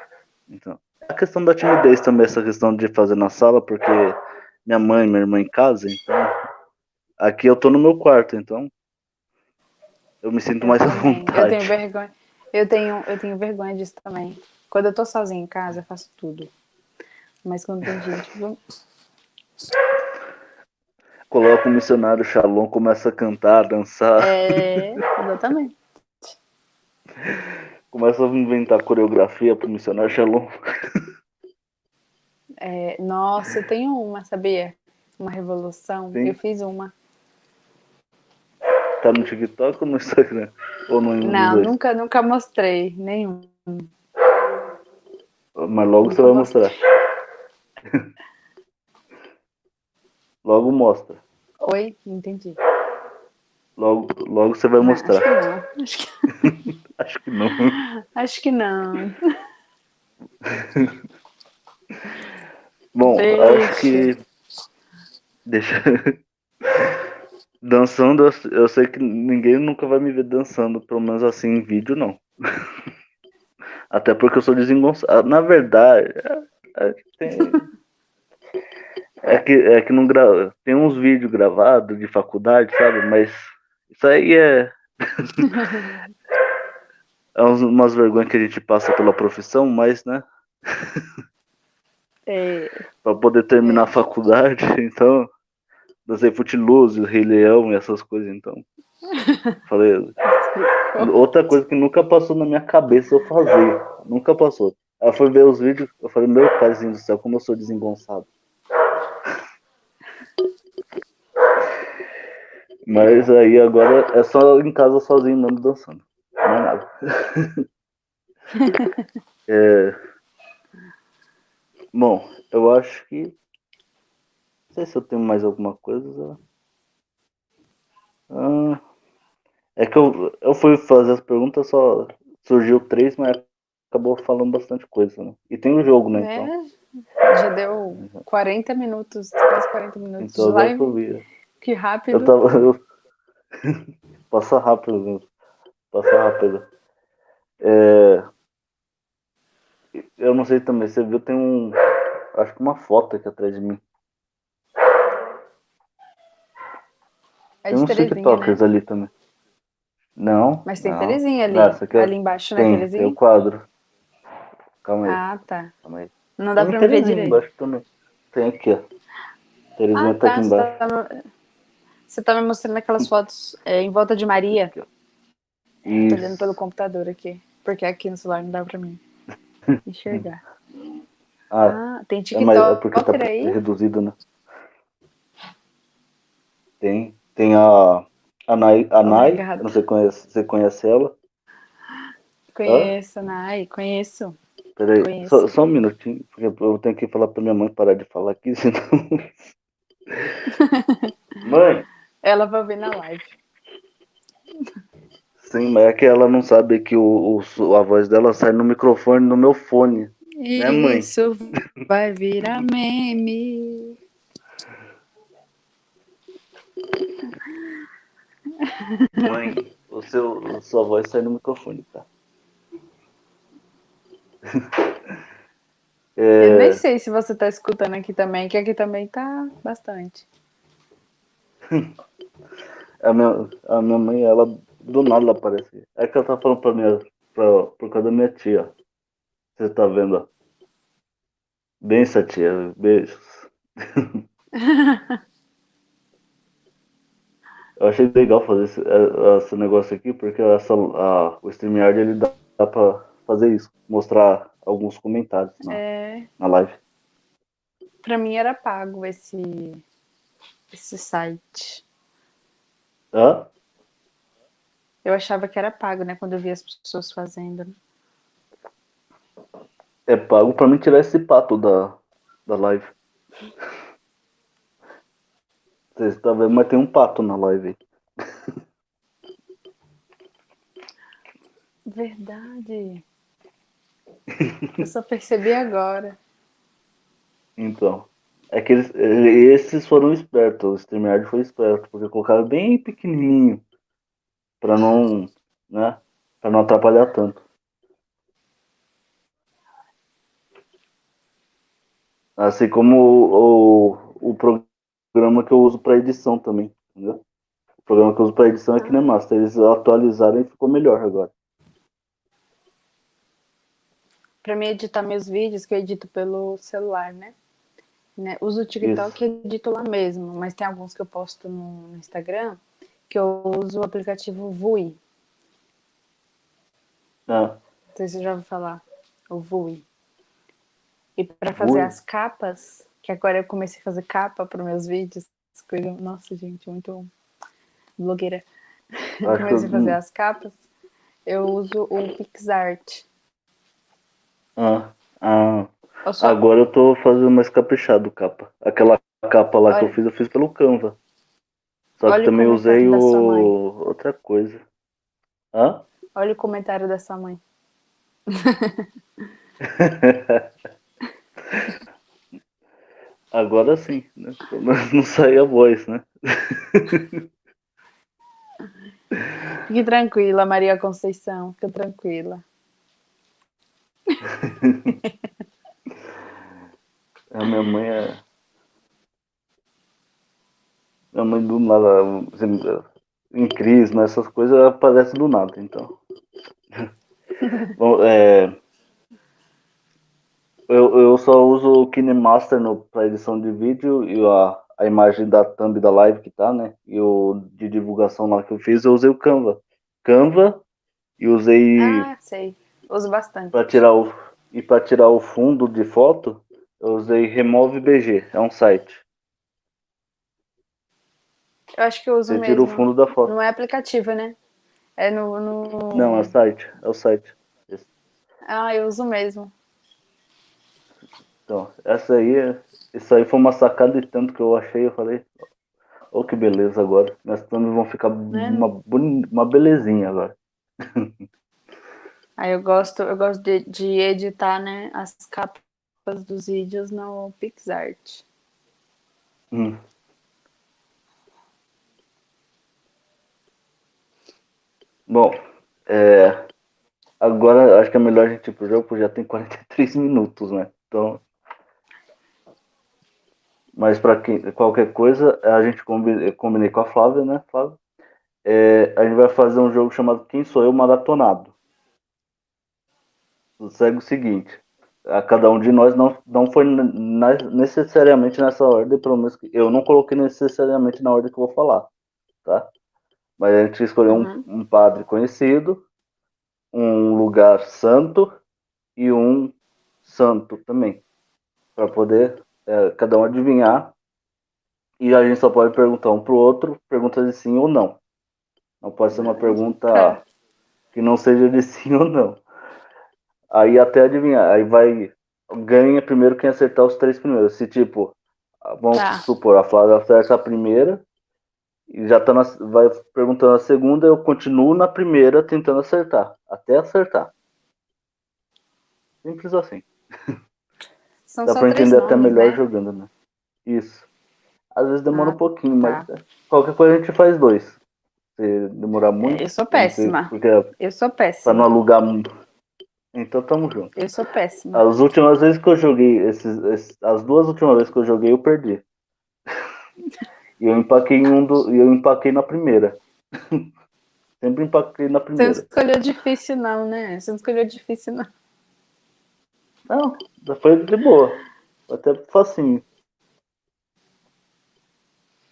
Então. A questão da timidez também, essa questão de fazer na sala, porque minha mãe e minha irmã em casa, então. Aqui eu tô no meu quarto, então. Eu me sinto eu mais também. à vontade. Eu tenho vergonha. Eu tenho, eu tenho vergonha disso também. Quando eu tô sozinha em casa, eu faço tudo. Mas quando tem gente. Coloca o missionário Shalom, começa a cantar, a dançar. É, exatamente. Começa a inventar coreografia pro missionário Shalom. É, nossa, eu tenho uma, sabia? Uma revolução. Sim. Eu fiz uma. Tá no TikTok ou no Instagram? Ou no Não, nunca, nunca mostrei nenhum. Mas logo nunca você vai mostrei. mostrar. Logo mostra. Oi, entendi. Logo, logo você vai não, mostrar. Acho que não. Acho que não. acho que não. Bom, Deixa. acho que. Deixa. Dançando, eu sei que ninguém nunca vai me ver dançando, pelo menos assim em vídeo, não. Até porque eu sou desengonçado. Na verdade, é, é, tem, é que, é que não gra... tem uns vídeos gravados de faculdade, sabe? Mas isso aí é. é umas vergonhas que a gente passa pela profissão, mas, né? É... pra poder terminar é. a faculdade, então. Dancei Footloose, Rei Leão e essas coisas, então. Falei. Outra coisa que nunca passou na minha cabeça eu fazer. Nunca passou. Ela foi ver os vídeos, eu falei, meu paizinho do céu, como eu sou desengonçado. Mas aí agora é só em casa sozinho mesmo dançando. Não é nada. é... Bom, eu acho que. Não sei se eu tenho mais alguma coisa. Ah, é que eu, eu fui fazer as perguntas, só surgiu três, mas acabou falando bastante coisa, né? E tem o um jogo, né? É, então. já deu 40 minutos, quase 40 minutos então, de live. Que rápido. Eu tava. Eu... Passa rápido mesmo. Passa rápido. É... Eu não sei também, você viu, tem um. Acho que uma foto aqui atrás de mim. É tem uns TikTokers né? ali também. Não. Mas tem não. Terezinha ali. É... Ali embaixo, né, tem, Terezinha? Tem o quadro. Calma aí. Ah, tá. Calma aí. Não dá tem pra ver direito. Embaixo também. Tem aqui, ó. Terezinha ah, tá, tá aqui embaixo. Tá... Você tá me mostrando aquelas fotos é, em volta de Maria. Isso. Tô olhando pelo computador aqui. Porque aqui no celular não dá pra mim enxergar. ah, ah, tem TikTok é, é porque tá aí? reduzido, né? Tem. Tem a. A Nai. A Nai você, conhece, você conhece ela? Conheço, ah? Nai, conheço. Peraí, só, só, um minutinho, porque eu tenho que falar pra minha mãe parar de falar aqui, senão. mãe! Ela vai ver na live. Sim, mas é que ela não sabe que o, o a voz dela sai no microfone no meu fone. Né, mãe? Isso vai virar meme. Mãe, o seu, a sua voz sai no microfone, tá? É... Eu nem sei se você tá escutando aqui também, que aqui também tá bastante. A minha, a minha mãe, ela do nada aparece. É que ela tá falando pra minha, pra, por causa da minha tia. Você tá vendo, ó. Bem essa tia, beijos. Eu achei legal fazer esse, é, esse negócio aqui, porque essa, a, o StreamYard ele dá, dá pra fazer isso, mostrar alguns comentários na, é... na live. Pra mim era pago esse, esse site. Hã? Eu achava que era pago, né? Quando eu via as pessoas fazendo. É pago pra mim tirar esse pato da, da live. Vocês estão vendo, mas tem um pato na live. Verdade. Eu só percebi agora. Então. É que eles, esses foram espertos, o StreamYard foi esperto, porque colocaram bem pequenininho. Pra não. né? Pra não atrapalhar tanto. Assim como o, o, o programa que eu uso para edição também, entendeu? O programa que eu uso para edição é que nem Master. Eles atualizaram e ficou melhor agora. Para mim editar meus vídeos, que eu edito pelo celular, né? Né? Uso o TikTok Isso. e edito lá mesmo, mas tem alguns que eu posto no Instagram que eu uso o aplicativo Vui. Ah. Não sei se você já ouviu falar. O Vui. E para fazer as capas, que agora eu comecei a fazer capa para meus vídeos, coisa, nossa gente, muito blogueira. comecei a fazer as capas, eu uso o PixArt. Ah, ah. Agora eu tô fazendo mais caprichado capa. Aquela capa lá Olha... que eu fiz, eu fiz pelo Canva. Só Olha que também usei o... outra coisa. Hã? Olha o comentário da sua mãe. Agora sim, né? Não sai a voz, né? Fique tranquila, Maria Conceição. Fique tranquila. A minha mãe é. Minha mãe do nada, em crise, né? essas coisas aparecem do nada, então. Bom, é, eu, eu só uso o KineMaster para edição de vídeo e a, a imagem da thumb da live que tá, né? E o de divulgação lá que eu fiz, eu usei o Canva. Canva e usei. Ah, sei. Uso bastante. Para tirar o e para tirar o fundo de foto, eu usei Remove BG, é um site. Eu acho que eu uso Você mesmo. tira o fundo da foto. Não é aplicativo, né? É no, no... Não, é o site, é o site. Ah, eu uso mesmo. Então, essa aí, isso aí foi uma sacada de tanto que eu achei, eu falei, oh que beleza agora. Minhas thumbs vão ficar é. uma, uma belezinha agora. Aí eu gosto, eu gosto de, de editar, né, as capas dos vídeos no PixArt. Hum. Bom, é, agora acho que é melhor a gente ir pro jogo, porque já tem 43 minutos, né? Então, mas para qualquer coisa, a gente combinei com a Flávia, né, Flávia? É, a gente vai fazer um jogo chamado Quem Sou Eu Maratonado. Segue o seguinte: a cada um de nós não, não foi na, necessariamente nessa ordem, pelo menos que eu não coloquei necessariamente na ordem que eu vou falar, tá? Mas a gente escolheu uhum. um, um padre conhecido, um lugar santo e um santo também, para poder é, cada um adivinhar. E a gente só pode perguntar um pro outro perguntas de sim ou não. Não pode ser uma pergunta é. que não seja de sim ou não. Aí até adivinhar. Aí vai. Ganha primeiro quem acertar os três primeiros. Se tipo, vamos tá. supor, a Flávia acerta a primeira e já tá na, vai perguntando a segunda, eu continuo na primeira tentando acertar. Até acertar. Simples assim. São Dá pra entender nomes, até melhor né? jogando, né? Isso. Às vezes demora ah, um pouquinho, tá. mas qualquer coisa a gente faz dois. Se demorar muito. Eu sou péssima. Porque eu sou péssima. Pra não alugar muito. Então tamo junto. Eu sou péssima. As últimas vezes que eu joguei, esses, esses as duas últimas vezes que eu joguei, eu perdi. e eu empaquei em um do, e eu empaquei na primeira. Sempre empaquei na primeira. Você não escolheu difícil não, né? Você não escolheu difícil não. Não, foi de boa. Até facinho.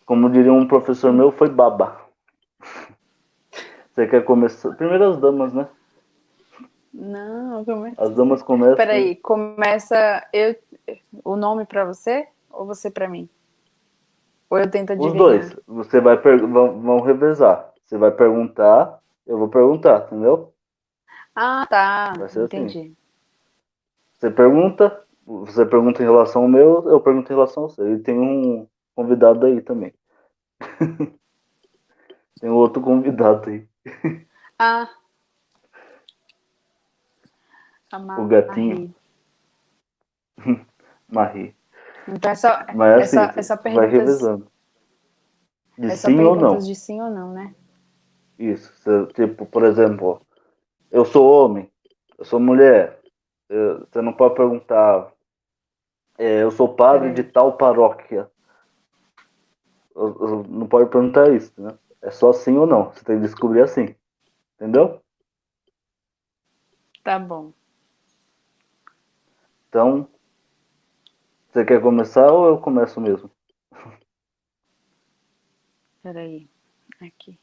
Como diria um professor meu, foi baba. Você quer começar? Primeiro as damas, né? Não, começa. As damas começam. Peraí, começa eu o nome para você ou você para mim? Ou eu tento adivinhar? Os dois. Você vai vão, vão revezar. Você vai perguntar, eu vou perguntar, entendeu? Ah, tá. Assim. Entendi. Assim. Você pergunta, você pergunta em relação ao meu, eu pergunto em relação ao seu. E tem um convidado aí também. Tem outro convidado aí. Ah. O gatinho. Marie. Então essa, Mas, assim, essa, essa pergunta. vai revezando. De essa sim ou não. de sim ou não, né? Isso. Tipo, por exemplo, eu sou homem, eu sou mulher. Você não pode perguntar. É, eu sou padre de tal paróquia. Eu, eu, não pode perguntar isso, né? É só sim ou não. Você tem que descobrir assim. Entendeu? Tá bom. Então, você quer começar ou eu começo mesmo? Peraí. Aqui.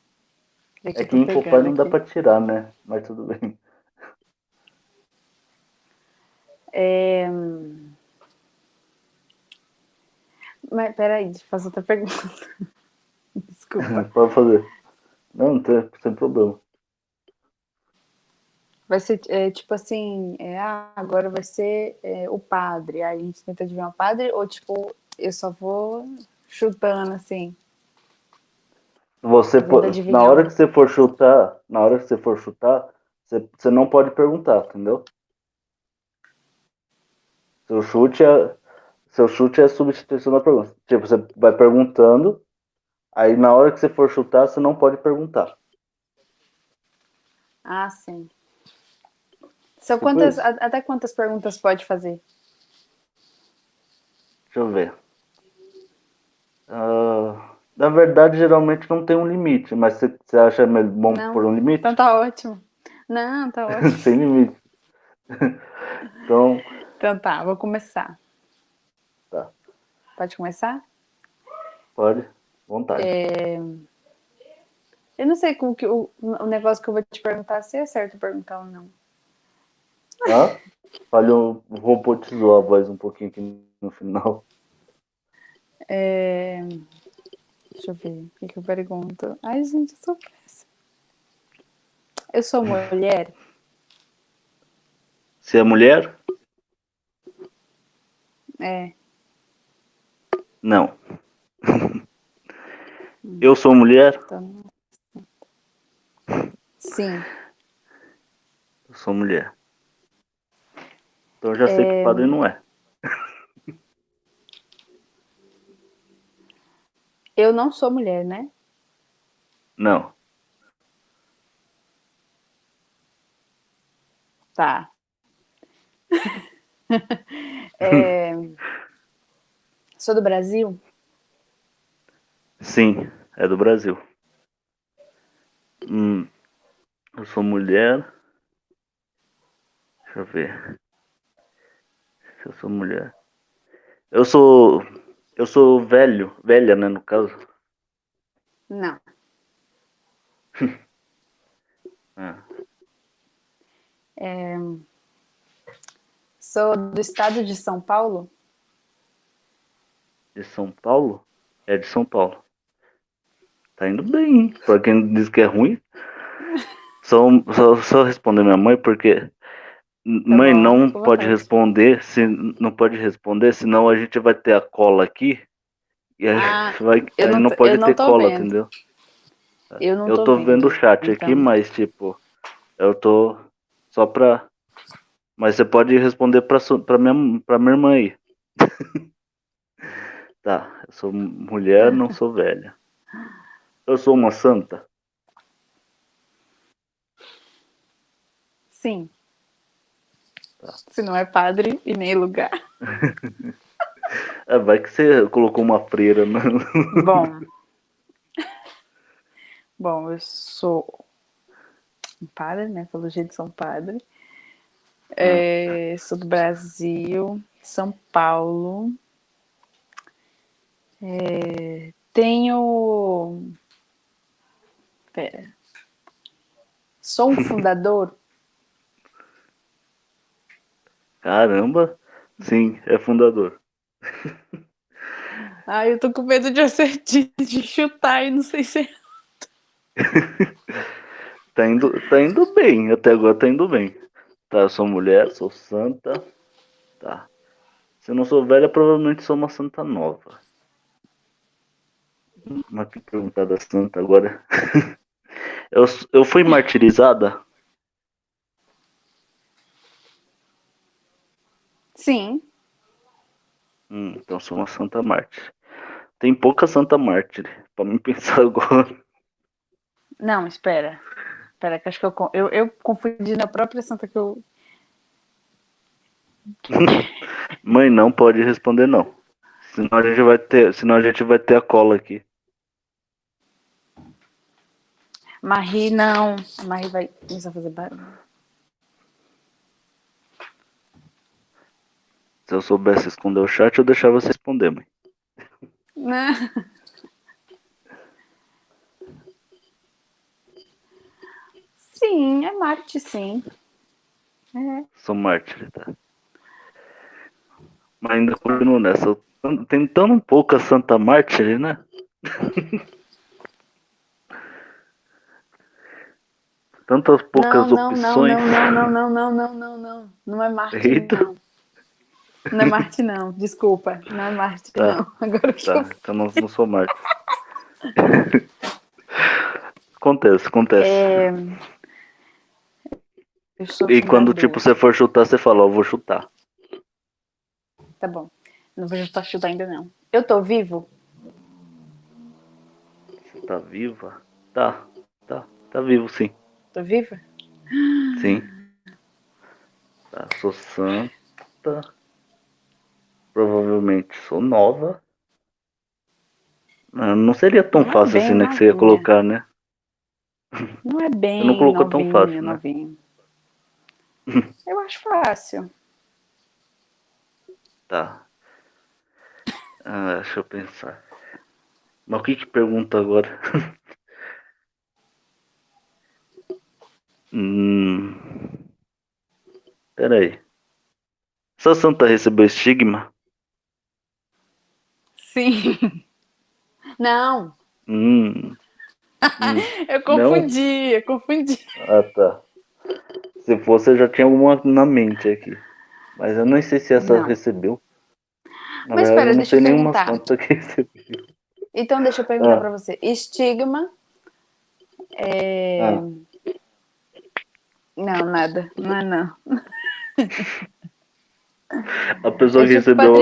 É que Infopai não dá para tirar, né? Mas tudo bem. É... Mas peraí, deixa eu fazer outra pergunta. Desculpa. Pode fazer. Não, não tem, sem problema. Vai ser é, tipo assim, é, ah, agora vai ser é, o padre. Aí a gente tenta adivinhar o padre, ou tipo, eu só vou chutando assim. Você na hora que você for chutar, na hora que você for chutar, você, você não pode perguntar, entendeu? Seu chute é seu chute é substituição da pergunta. Tipo, você vai perguntando, aí na hora que você for chutar, você não pode perguntar. Ah, sim. São quantas, até quantas perguntas pode fazer? Deixa eu ver. Uh, na verdade, geralmente não tem um limite, mas você, você acha bom não, por um limite? Então tá ótimo. Não, tá ótimo. Sem limite. então. Então tá, vou começar. Tá. Pode começar? Pode, vontade. É... Eu não sei como que o, o negócio que eu vou te perguntar se é certo perguntar ou não. Hã? Falhou, robotizou a voz um pouquinho aqui no final. É... Deixa eu ver, o que, que eu pergunto? Ai, gente, eu sou péssima. Eu sou mulher? Você é mulher? É. Não. Eu sou mulher? Sim. Eu sou mulher. Então eu já sei que padre não é. Eu não sou mulher, né? Não. Tá. é... Sou do Brasil? Sim, é do Brasil. Hum, eu sou mulher. Deixa eu ver se eu sou mulher. Eu sou. Eu sou velho, velha, né, no caso. Não. ah. é... Sou do estado de São Paulo? De São Paulo? É de São Paulo. Tá indo bem, Pra quem diz que é ruim. Só, só, só responder minha mãe, porque Tá Mãe, bom, não pode responder, se não pode responder, senão a gente vai ter a cola aqui e a ah, gente vai, aí não, não pode ter cola, vendo. entendeu? Eu não eu tô, tô vendo. o chat então. aqui, mas tipo, eu tô só pra. Mas você pode responder pra, pra, minha, pra minha irmã aí. tá, eu sou mulher, não sou velha. Eu sou uma santa? Sim. Se não é padre e nem lugar. é, vai que você colocou uma freira. No... Bom. Bom, eu sou um padre, né? Pelo jeito sou um padre. É, sou do Brasil, São Paulo. É, tenho. Pera. Sou um fundador Caramba! Sim, é fundador. Ai, eu tô com medo de acertar, de chutar e não sei se é. tá, indo, tá indo bem, até agora tá indo bem. Tá, eu sou mulher, sou santa. Tá. Se eu não sou velha, provavelmente sou uma santa nova. Uma perguntada santa agora. eu, eu fui martirizada? Sim. Hum, então sou uma santa mártir. Tem pouca santa mártir pra mim pensar agora. Não, espera. Espera, que acho que eu, eu, eu confundi na própria santa que eu. Mãe, não pode responder não. Senão a gente vai ter, senão a gente vai ter a cola aqui. Marie, não. A Marie vai começar a fazer barulho. Se eu soubesse esconder o chat, eu deixava você responder, mãe. Não. Sim, é Marte, sim. É. Sou mártir, tá? Mas ainda continuo nessa. Tem tão pouca Santa Mártir, né? Tantas poucas não, não, opções. Não, não, não, não, não, não, não, não. Não é Marte, Eita. não. Não é Marte, não. Desculpa. Não é Marte, Tá. não. Agora que Tá, eu... então não, não sou mártir. acontece, acontece. É... E quando, tipo, você for chutar, você fala, ó, vou chutar. Tá bom. Não vou chutar chutar ainda, não. Eu tô vivo? Você tá viva? Tá, tá, tá vivo sim. Tô viva? Sim. Tá, sou santa. Provavelmente sou nova. Não, não seria tão Não é fácil bem assim, né? Que você ia novinha. colocar, né? Não é bem Você não colocou tão novinho, fácil, né? novinho. Eu acho fácil. Tá. Ah, deixa eu pensar. Mas o que que pergunta agora? hum. Peraí. Essa santa recebeu estigma? Sim. Não, Hum. eu confundi, eu confundi. Ah, tá. Se fosse, eu já tinha alguma na mente aqui. Mas eu não sei se essa Não. recebeu. Na Mas verdade, espera, eu não sei nenhuma perguntar. santa que recebeu. Então, deixa eu perguntar Ah. pra você. Estigma é... Ah. Não, nada. Não é não. A pessoa que recebeu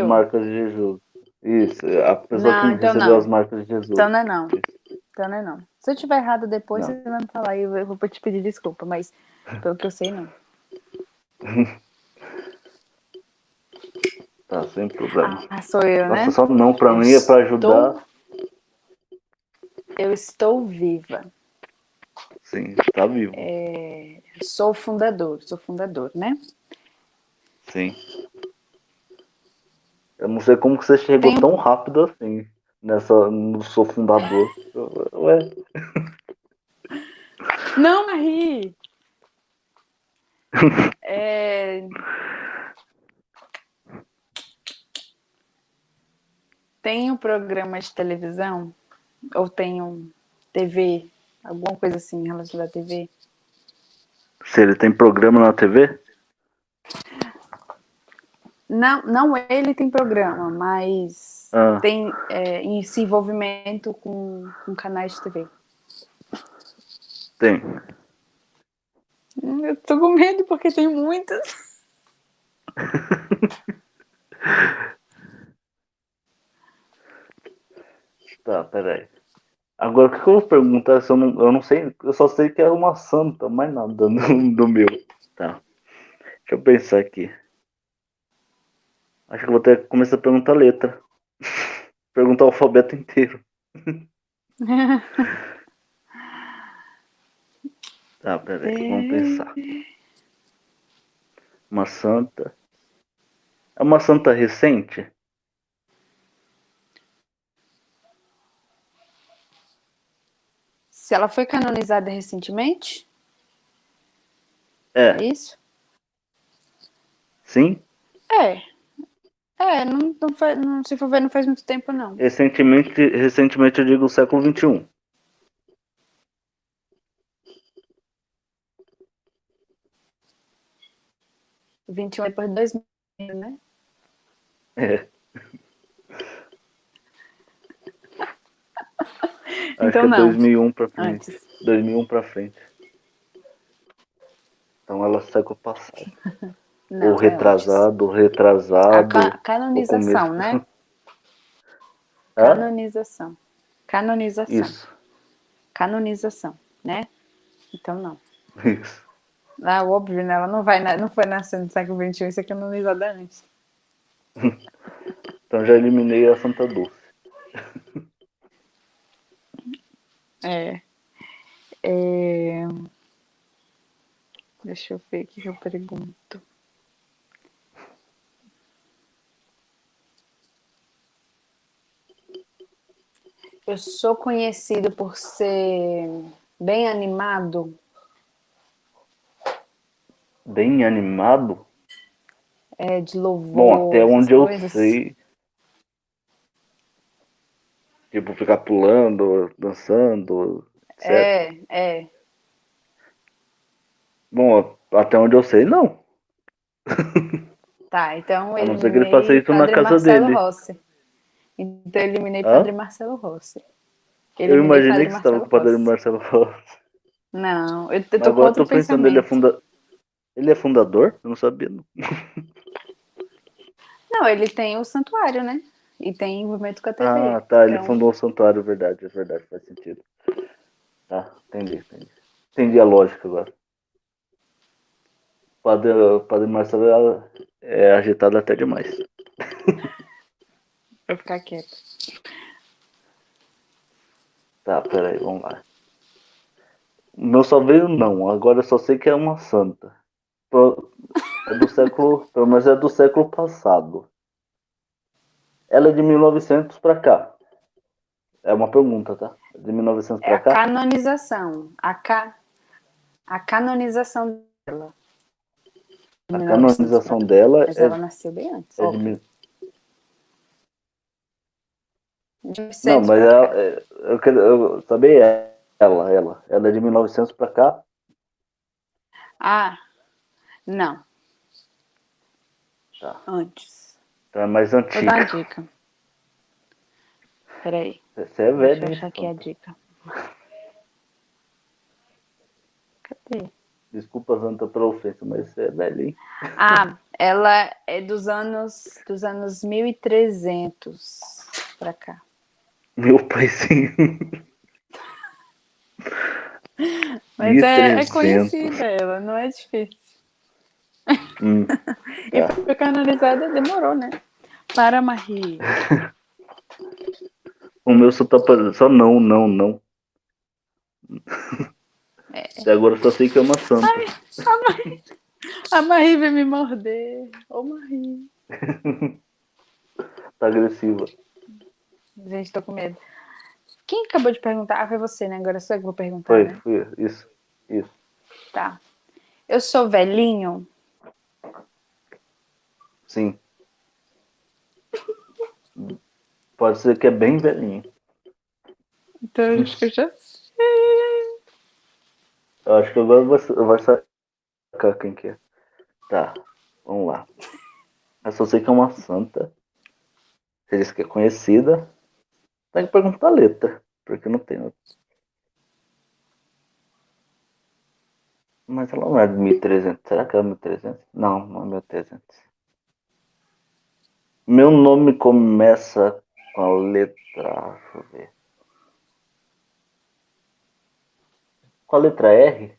as marcas de Jesus. Isso, a pessoa Não, que então recebeu não. as marcas de Jesus. Então não é não. Então não é não. Se eu tiver errado depois, Não. você vai me falar e eu vou te pedir desculpa, mas pelo que eu sei, não. Tá, sem problema. Ah, sou eu, né? Nossa, só não pra mim é pra ajudar. Eu estou viva. Sim, tá vivo. É, Sou fundador, sou fundador, né? Sim. Eu não sei como que você chegou Tem- tão rápido assim. Nessa. No sou fundador. Ué. Não, Marie! É... Tem um programa de televisão? Ou tem um TV? Alguma coisa assim relacionada à TV? Se ele tem programa na TV? Não, não ele tem programa, mas Ah. tem é, esse envolvimento com, com canais de TV. Tem. Eu tô com medo porque tem muitas. Tá, peraí. Agora, o que eu vou perguntar se eu não, eu não sei, eu só sei que é uma santa, mais nada do, do meu. Tá. Deixa eu pensar aqui. Acho que eu vou ter que começar a perguntar a letra. perguntar o alfabeto inteiro. Tá, peraí, vamos pensar. Uma santa. É uma santa recente? Se ela foi canonizada recentemente, É, é isso? sim. É. É, não, não, foi, não se for ver, não faz muito tempo, não. Recentemente, recentemente eu digo século um. XXI. O 21 é depois de 2000, né? É. Acho Então que é não. 2001 pra frente. Antes. 2001 pra frente. Então ela segue o passado. Não, Ou é retrasado, antes. retrasado. A ca- canonização, né? Canonização. Canonização. Isso, Canonização, né? Então não. isso. Ah, óbvio, né? Ela não, vai, não foi nascendo no século XXI e ser canonizada antes. Então já eliminei a Santa Dulce. É. É, Deixa eu ver o que eu pergunto. Eu sou conhecido por ser bem animado. Bem animado. É, de louvor. Bom, até onde eu coisas. sei. Tipo, ficar pulando, dançando, etc. É, é. Bom, até onde eu sei, não. Tá, então A eu não ser que ele eliminei faça isso na casa Marcelo dele. Rossi. Então eu eliminei Hã? Padre Marcelo Rossi. Eu imaginei que você estava com o padre. Marcelo Rossi. Não, eu, eu tô com agora eu tô pensando, ele é, funda... ele é fundador? Eu não sabia, não. Não, ele tem o santuário, né? E tem envolvimento com a TV. Ah, tá. Ele Então, fundou o santuário, verdade, é verdade, faz sentido. Tá, entendi, entendi. Entendi a lógica agora. O padre, o padre Marcelo é, é agitado até demais. Vou ficar quieta. Tá, peraí, vamos lá. O meu só veio não, agora eu só sei que é uma santa. É do século, pelo menos é do século passado. Ela é de 1900 pra cá. É uma pergunta, tá? É De 1900 É pra a cá? canonização. A, ca... a canonização dela. A canonização dela Mas é, ela nasceu bem antes. é de mil- De Não, 900 mas ela, é, eu quero eu, saber ela, ela. Ela é de 1900 pra cá? Ah, não. Tá. Antes. Então é mais Vou dar uma antiga. dica. Peraí. Você é Deixa velho, eu achar aqui a dica. Cadê? Desculpa, Santa, pela ofensa, mas você é velho, hein? Ah, ela é dos anos dos anos 1300 pra cá. Meu paizinho. Mas é, é 1300. conhecida ela, não é difícil. Hum, E Tá. foi canonizada, demorou, né? Para Marie. O meu só tá aparecendo. Só não, não, não. É. Até agora eu só sei que é uma santa. A Marie, a Marie veio me morder. Ô, Marie. Tá agressiva. Gente, tô com medo. Quem acabou de perguntar? Ah, foi você, né? Agora sou eu que vou perguntar, Foi, né? foi. Isso, isso. Tá. Eu sou velhinho? Sim. Pode ser que é bem velhinho. Então, eu acho que eu já sei. Eu acho que agora vai, vai sacar quem que é. Tá, vamos lá. Eu só sei que é uma santa. Você disse que é conhecida. Tem que perguntar a letra, porque não tem outra. Mas ela não é de 1300. Será que é 1300? Não, não é 1300. Meu nome começa com a letra. Deixa eu ver. Com a letra R? R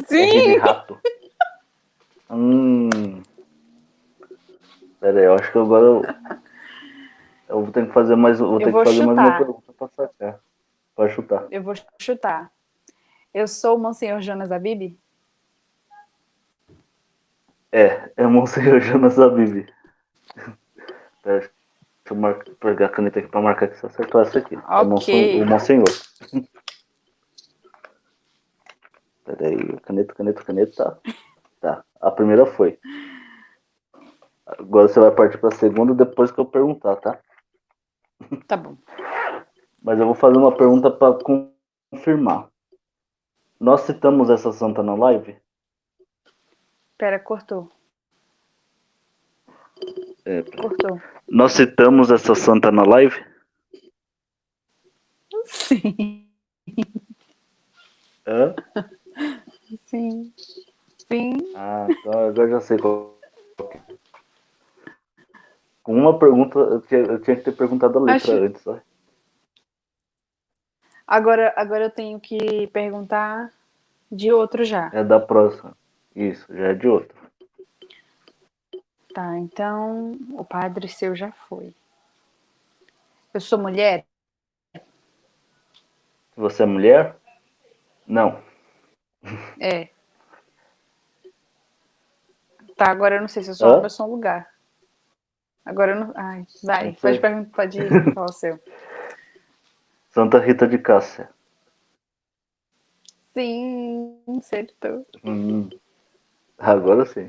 de Sim! rato. Hum. Pera aí, eu acho que agora eu, eu vou ter que fazer mais, vou Eu ter que vou fazer mais uma pergunta pra sacar. Pode chutar. Eu vou chutar. Eu sou o Monsenhor Jonas Abib? É, é Monsenhor Jonas Abib. Pera, deixa eu mar- pegar a caneta aqui pra marcar que você acertou essa aqui. É o o Monsenhor. Pera aí, caneta, caneta, caneta. Tá, a primeira foi. Agora você vai partir pra segunda depois que eu perguntar, tá? Tá bom. Mas eu vou fazer uma pergunta para confirmar. Nós citamos essa santa na live? Pera, cortou. É, Cortou. nós citamos essa santa na live? Sim. Hã? Sim. Sim. Ah, então agora já sei qual. Uma pergunta, eu tinha, que ter perguntado a letra Acho- antes. Agora, agora eu tenho que perguntar de outro já. É da próxima. Isso, já é de outro. Tá, então o padre seu já foi. Eu sou mulher? Você é mulher? Não. É. Tá, agora eu não sei se eu sou Hã? homem ou sou um lugar. Agora eu não. Ai, vai, Não pode perguntar, pode ir, qual é o seu? Santa Rita de Cássia. Sim, acertou. Hum. Agora sim.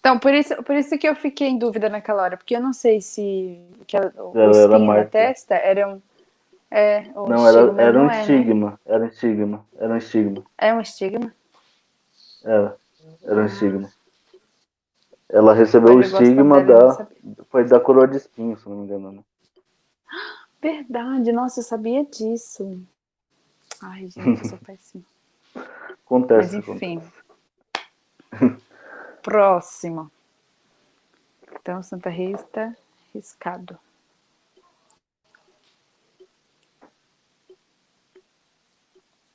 Então, por isso, por isso que eu fiquei em dúvida naquela hora, porque eu não sei se que a- o Ela era espinho mártir. testa era um. É, Não, estigma, era, mas era um não é, né? estigma. Era um estigma. Era um estigma. É um estigma? Era. Era um estigma. Ela recebeu o estigma da. Foi da coroa de espinho, se não me engano. né? Verdade, nossa, eu sabia disso. Ai, gente, eu sou péssima. Acontece. Mas enfim. acontece. Próximo. Então, Santa Rita, riscado.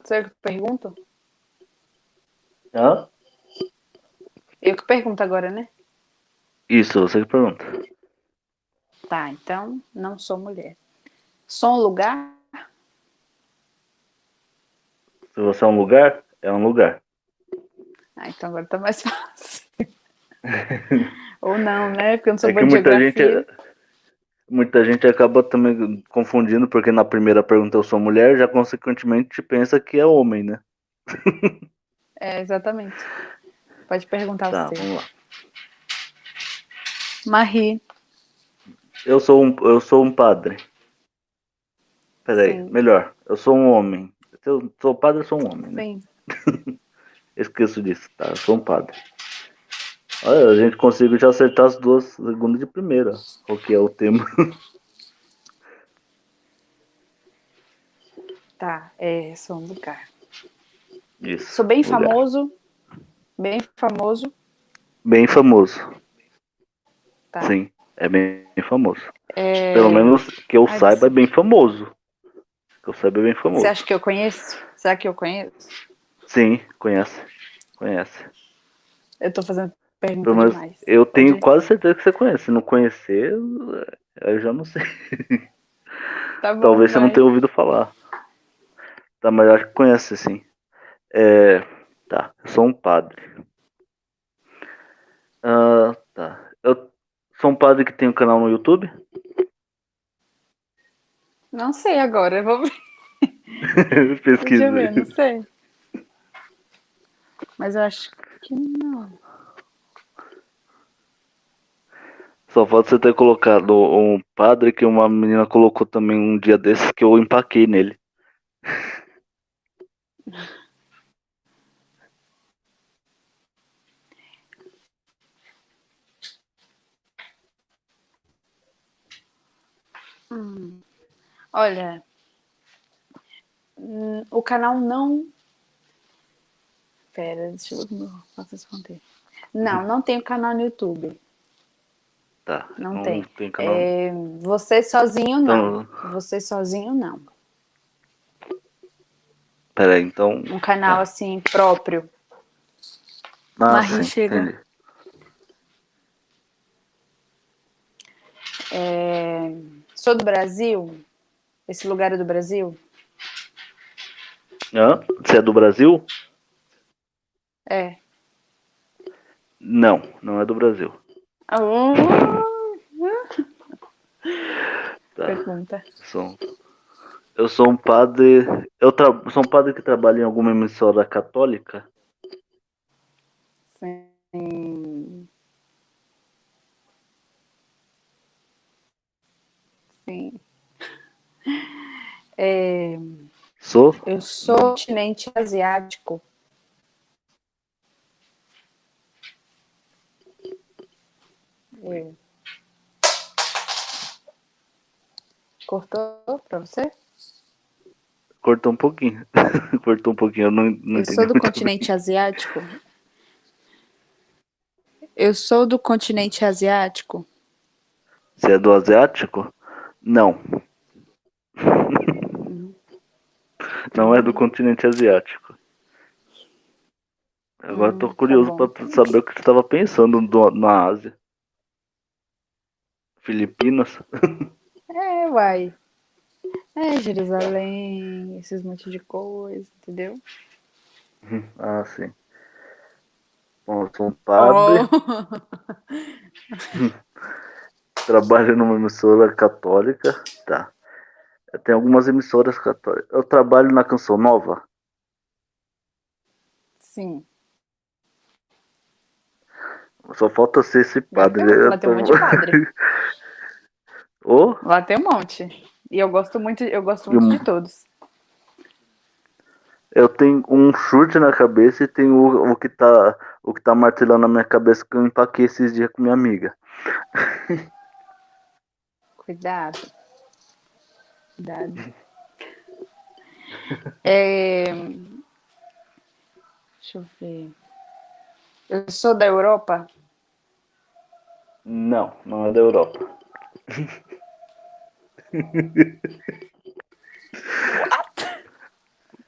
Sou eu que pergunto? Hã? Eu que pergunto agora, né? Isso, você que pergunta. Tá, então não sou mulher. Sou um lugar? Se você é um lugar, é um lugar. Ah, então agora tá mais fácil. Ou não, né? Porque eu não sou É boa que muita gente, muita gente acaba também confundindo, porque na primeira pergunta eu sou mulher, já consequentemente pensa que é homem, né? É, exatamente. Pode perguntar Tá, você. vamos lá. Marie. Eu sou um, eu sou um padre. Peraí, Sim. melhor. Eu sou um homem. Eu sou padre, eu sou um homem, né? Sim. Esqueço disso, tá? Eu sou um padre. Olha, a gente conseguiu já acertar as duas segundas de primeira. Qual que é o tema? Tá, é, sou um lugar. Isso. Sou bem lugar. famoso. Bem famoso. Bem famoso. Tá. Sim, é bem, bem famoso. É, Pelo menos que eu Ai, saiba, você- é bem famoso. Que eu saiba, é bem famoso. Você acha que eu conheço? Será que eu conheço? Sim, conhece. Conhece. Eu tô fazendo pergunta Pelo menos demais. eu Pode tenho ir. quase certeza que você conhece. Se não conhecer, eu já não sei. Tá bom, Talvez você não vai. tenha ouvido falar. Tá, mas eu acho que conhece sim. É, tá, eu sou um padre. Ah, tá. Sou um padre que tem um canal no YouTube. Não sei agora. eu Vou... Pesquisa. Deixa eu ver, não sei. Mas eu acho que não. Só falta você ter colocado um padre que uma menina colocou também um dia desses que eu empaquei nele. Olha, hum, o canal não. Pera, deixa eu posso responder. Não, não tem canal no YouTube. Tá. Não tem. canal. É, você sozinho não. Então, Você sozinho não. peraí, então. Um canal Tá. assim próprio. Ah, Marie sim, chega. entendi. É, sou do Brasil. Esse lugar é do Brasil? Hã? Você é do Brasil? É. Não, não é do Brasil. Ah, Tá. Pergunta. Sou, eu sou um padre. Eu tra, sou um padre que trabalha em alguma emissora católica. Sim. Sim. É, Sou? eu sou continente asiático. É. Cortou pra você? Cortou um pouquinho. Cortou um pouquinho, eu não, não Eu sou do continente bem. asiático. Eu sou do continente asiático. Você é do asiático? Não. Não é do continente asiático. Agora hum, tô tá curioso tá para saber o que você estava pensando do, na Ásia. Filipinas? É, uai. É, Jerusalém, esses monte de coisa, entendeu? Ah, sim. Bom, eu sou um padre. Oh. Trabalho numa emissora católica. Tá. Tem algumas emissoras católicas. Eu trabalho na Canção Nova. Sim. Só falta ser esse padre. Lá tem um monte de padre. oh? Lá tem um monte. E eu gosto muito, eu gosto muito de todos. Eu tenho um chute na cabeça e tenho o, o, que tá o que tá martelando na minha cabeça que eu empaquei esses dias com minha amiga. Cuidado. Cuidado. É... Deixa eu ver. Eu sou da Europa? Não, não é da Europa. What?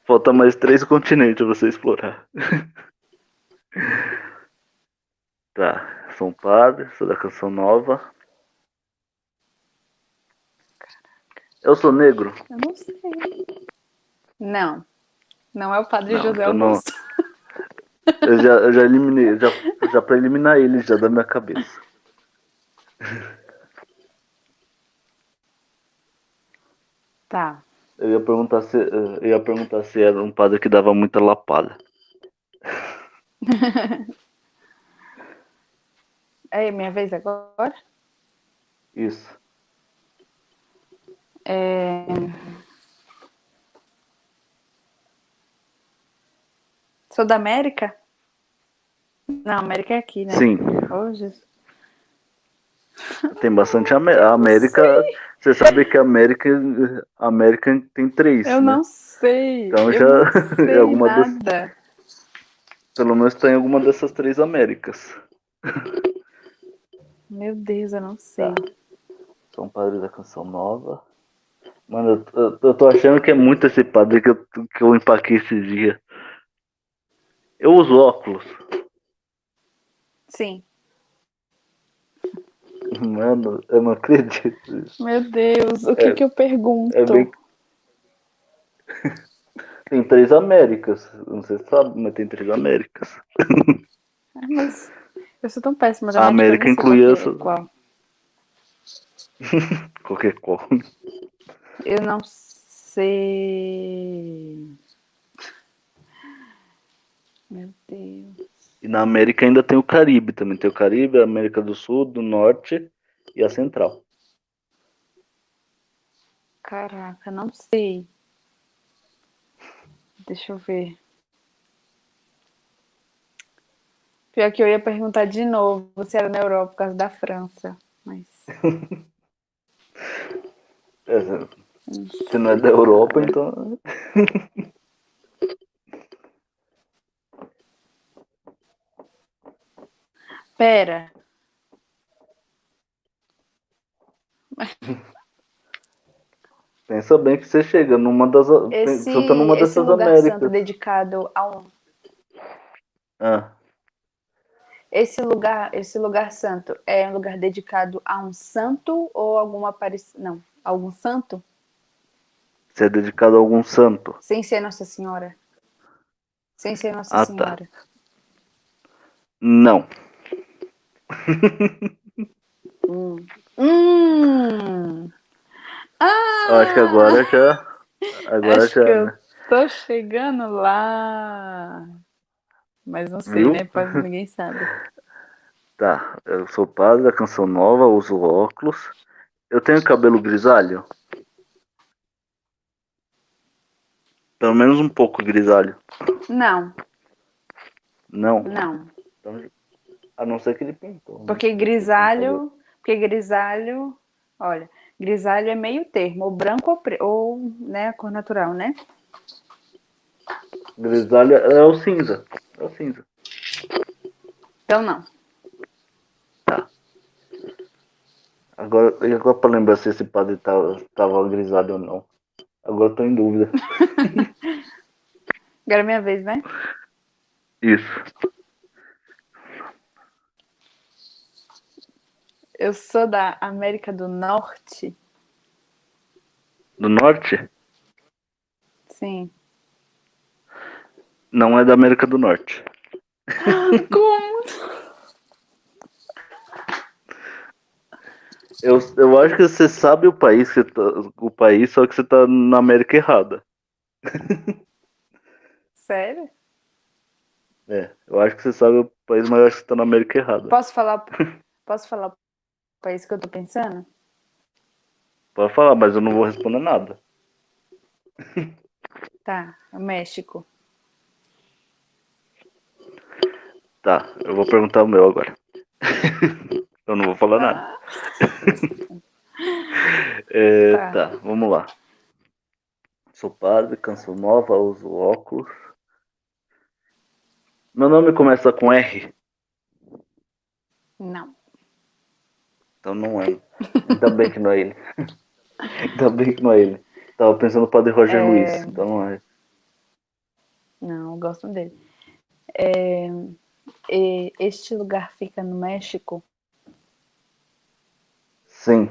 Falta mais três continentes pra você explorar. tá, sou um padre, sou da canção nova. Eu sou negro? Eu não sei. Não. Não é o padre não, José Augusto. Não... Eu já, eu já eliminei, já, já pra eliminar ele já da minha cabeça. Tá. Eu ia perguntar se, eu ia perguntar se era um padre que dava muita lapada. é minha vez agora? Isso. É... Sou da América? Não, América é aqui, né? Sim. Oh, Jesus. Tem bastante a América. Você sabe que a América, América tem três. Eu né? não sei. Então já é alguma nada. Das... Pelo menos tem alguma dessas três Américas. Meu Deus, eu não sei. Tá. São Padre da Canção Nova. Mano, eu, eu, eu, tô achando que é muito esse padre que eu, que eu empaquei esse dia. Eu uso óculos. Sim. Mano, eu não acredito. Meu Deus, o que é, que eu pergunto? É bem... tem três Américas. Não sei se sabe, mas tem três Américas. Ah, mas eu sou tão péssima. A América inclui essa. Qual? Qualquer qual. Eu não sei. Meu Deus. E na América ainda tem o Caribe também. Tem o Caribe, a América do Sul, do Norte e a Central. Caraca, não sei. Deixa eu ver. Pior que eu ia perguntar de novo se era na Europa por causa da França, mas. é, se não é da Europa, então. Pera. Pensa bem que você chega numa das. Esse, você tá numa esse dessas lugar Américas. santo dedicado a um. Ah. Esse lugar, esse lugar santo é um lugar dedicado a um santo ou alguma aparição? Não, algum santo? Você é dedicado a algum santo? Sem ser Nossa Senhora. Sem ser Nossa ah, tá. Senhora. Tá. Não hum. Hum. Ah, eu acho que agora já. Agora acho já. Que eu né? tô chegando lá. Mas não sei, Viu? né? Pode, ninguém sabe. Tá, eu sou padre da Canção Nova, uso óculos. Eu tenho cabelo grisalho? Pelo menos um pouco grisalho. Não. Não? Não. Então, a não ser que ele pintou. Né? Porque grisalho, porque grisalho, olha, Grisalho é meio termo, ou branco ou, pre... ou né, a cor natural, né? Grisalho é o cinza. É o cinza. Então não. Tá. Agora, agora pra lembrar se esse padre tava, tava grisalho ou não. Agora eu tô em dúvida. Agora é minha vez, né? Isso. Eu sou da América do Norte. Do norte? Sim. Não é da América do Norte. Como? Eu, eu acho que você sabe o país, tá, o país, só que você tá na América errada. Sério? É, eu acho que você sabe o país, acho que você tá na América errada. Posso falar, posso falar o país que eu tô pensando? Pode falar, mas eu não vou responder nada. Tá, o México. Tá, eu vou perguntar o meu agora. eu não vou falar nada. É, Tá. tá, vamos lá. Sou padre, canção nova, uso óculos. Meu nome começa com R, não. então não é. Ainda bem que não é ele. Ainda bem que não é ele. Tava pensando no padre Roger É. Luiz, então não é. Não, eu gosto dele. É, este lugar fica no México? Sim.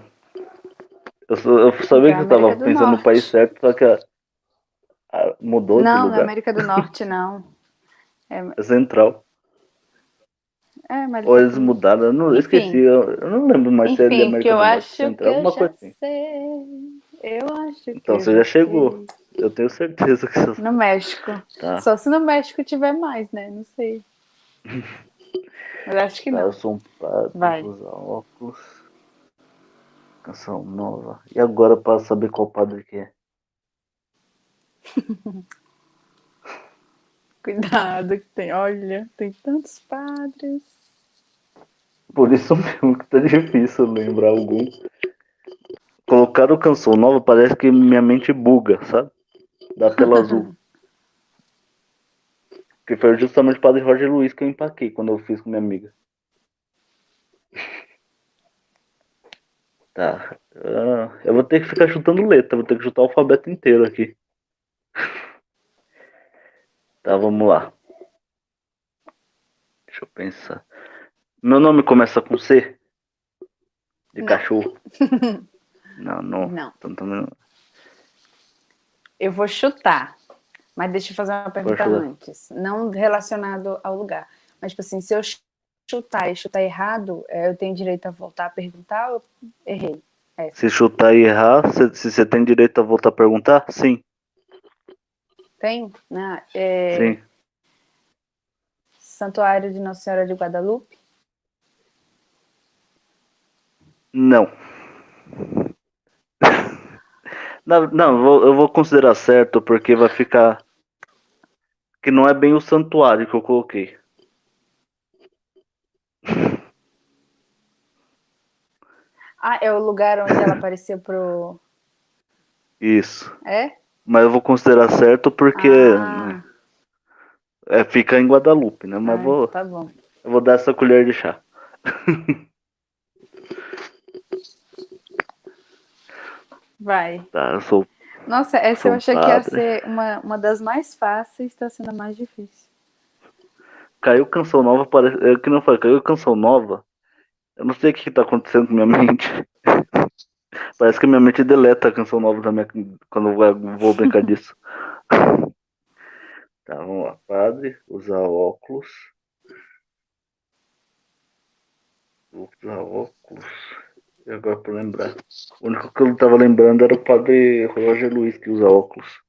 Eu, eu sabia que eu tava pensando no Norte. país certo, só que a- a- mudou de não, na. América do Norte não. É central. É, mas Ou eles mudaram, eu, não, eu Enfim. esqueci, eu, eu não lembro mais se é de Enfim, América do eu Norte, acho que central, eu alguma já coisa assim. sei. Eu acho que Então eu você já sei. chegou. Eu tenho certeza que você No México. tá. Só se no México tiver mais, né? Não sei. Mas acho que Tá, não. eu sou um padre, Vai. usar óculos. Canção nova. E agora pra saber qual padre que é? Cuidado que tem. Olha, tem tantos padres. Por isso mesmo que tá difícil lembrar algum. Colocaram canção nova, parece que minha mente buga, sabe? Da tela azul. Que foi justamente o padre Roger Luiz que eu empaquei quando eu fiz com minha amiga. Tá. ah, eu vou ter que ficar chutando letra, vou ter que chutar o alfabeto inteiro aqui. Tá, vamos lá. Deixa eu pensar. Meu nome começa com C? De Não. cachorro? Não, não. Não. Então, também. Eu vou chutar. Mas deixa eu fazer uma pergunta antes. Não relacionado ao lugar. Mas, tipo assim, se eu chutar e chutar errado, é, eu tenho direito a voltar a perguntar ou eu errei? Se chutar e errar, se, se você tem direito a voltar a perguntar? Sim, Tem? Ah, é, sim. Santuário de Nossa Senhora de Guadalupe? Não. Não, não eu vou considerar certo porque vai ficar. Que não é bem o santuário que eu coloquei. Ah, é o lugar onde ela apareceu pro. Isso. É? Mas eu vou considerar certo porque Ah, né, é, fica em Guadalupe, né? Mas ah, vou, tá bom. eu vou dar essa colher de chá. Vai. Tá, eu sou. Nossa, essa Sou eu achei que ia padre. ser uma, uma das mais fáceis, está sendo a mais difícil. Caiu canção nova, parece. É que não foi, caiu canção nova. Eu não sei o que, que tá acontecendo com minha mente. Parece que minha mente deleta a canção nova da minha, quando eu vou- brincar disso. Tá, vamos lá. Padre, usar óculos. Vou usar óculos. E agora pra lembrar. O único que eu não tava lembrando era o padre Roger Luiz que usa óculos.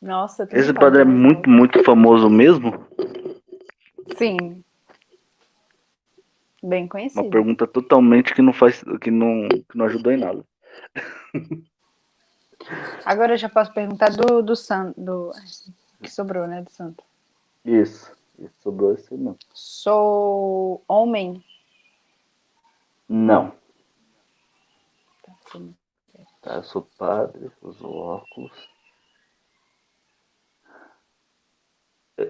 Nossa, Esse padre é muito, muito famoso mesmo? Sim. Bem Uma conhecido. pergunta totalmente que não faz. que não, que não ajudou em nada. Agora eu já posso perguntar do, do santo. Do, que sobrou, né? Do santo. Isso. Isso sobrou esse não. Sou homem? Não. Tá, eu sou padre, uso óculos.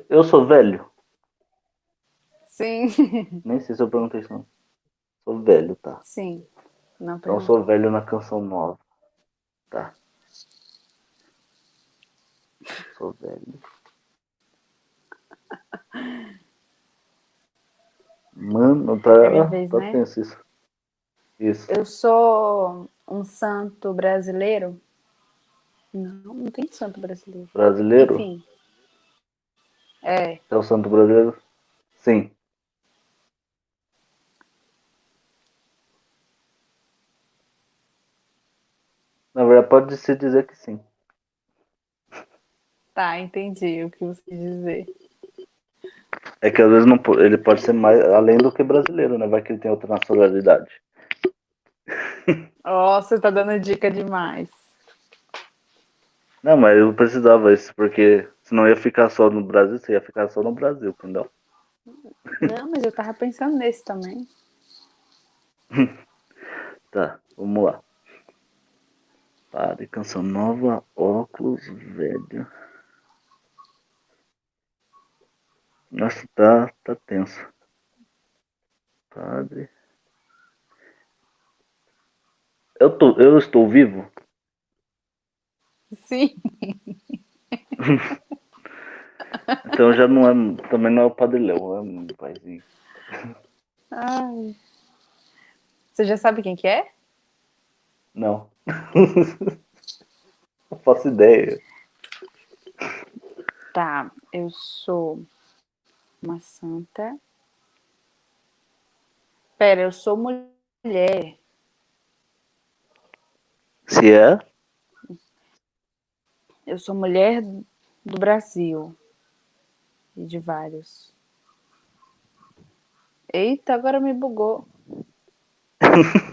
Eu sou velho? Sim. Nem sei se eu perguntei isso. Não. Sou velho, tá? Sim. Não então sou velho na canção nova. Tá. Sou velho. Mano, tá, é vez, tá né? tenso isso. Isso. Eu sou um santo brasileiro? Não, não tem santo brasileiro. Brasileiro? Enfim. É. É o santo brasileiro? Sim. Na verdade, pode se dizer que sim. Tá, entendi o que você quis dizer. É que às vezes não, ele pode ser mais além do que brasileiro, né? Vai que ele tem outra nacionalidade. Ó, oh, você tá dando dica demais. Não, mas eu precisava isso, porque senão ia ficar só no Brasil, você ia ficar só no Brasil, entendeu? Não, mas eu tava pensando nesse também. tá, vamos lá. Pare, canção nova, óculos, velho. Nossa, tá, tá tenso. Padre. Eu, tô, eu estou vivo? Sim. então já não é. Também não é o Padre Léo, é um paizinho. Ai. Você já sabe quem que é? Não. não faço ideia. Tá, eu sou uma santa. Pera, eu sou mulher. Se é? Eu sou mulher do Brasil. E de vários. Eita, agora me bugou.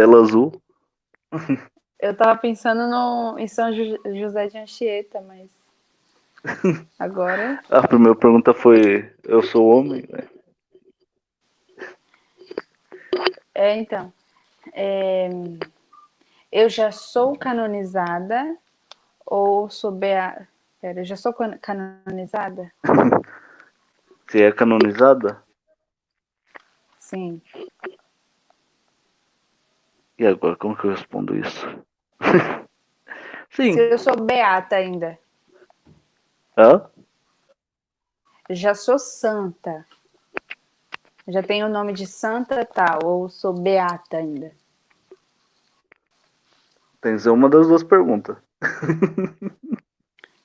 Tela azul. Eu tava pensando no, em São José de Anchieta, mas. Agora. A primeira pergunta foi: Eu sou homem? Né? É, então. É, eu já sou canonizada ou sou beata? Pera, eu já sou canonizada? Você é canonizada? Sim. E agora, como que eu respondo isso? Sim. Se eu sou beata ainda. Hã? Já sou santa. Já tenho o nome de santa tal, ou sou beata ainda? Tem que ser uma das duas perguntas.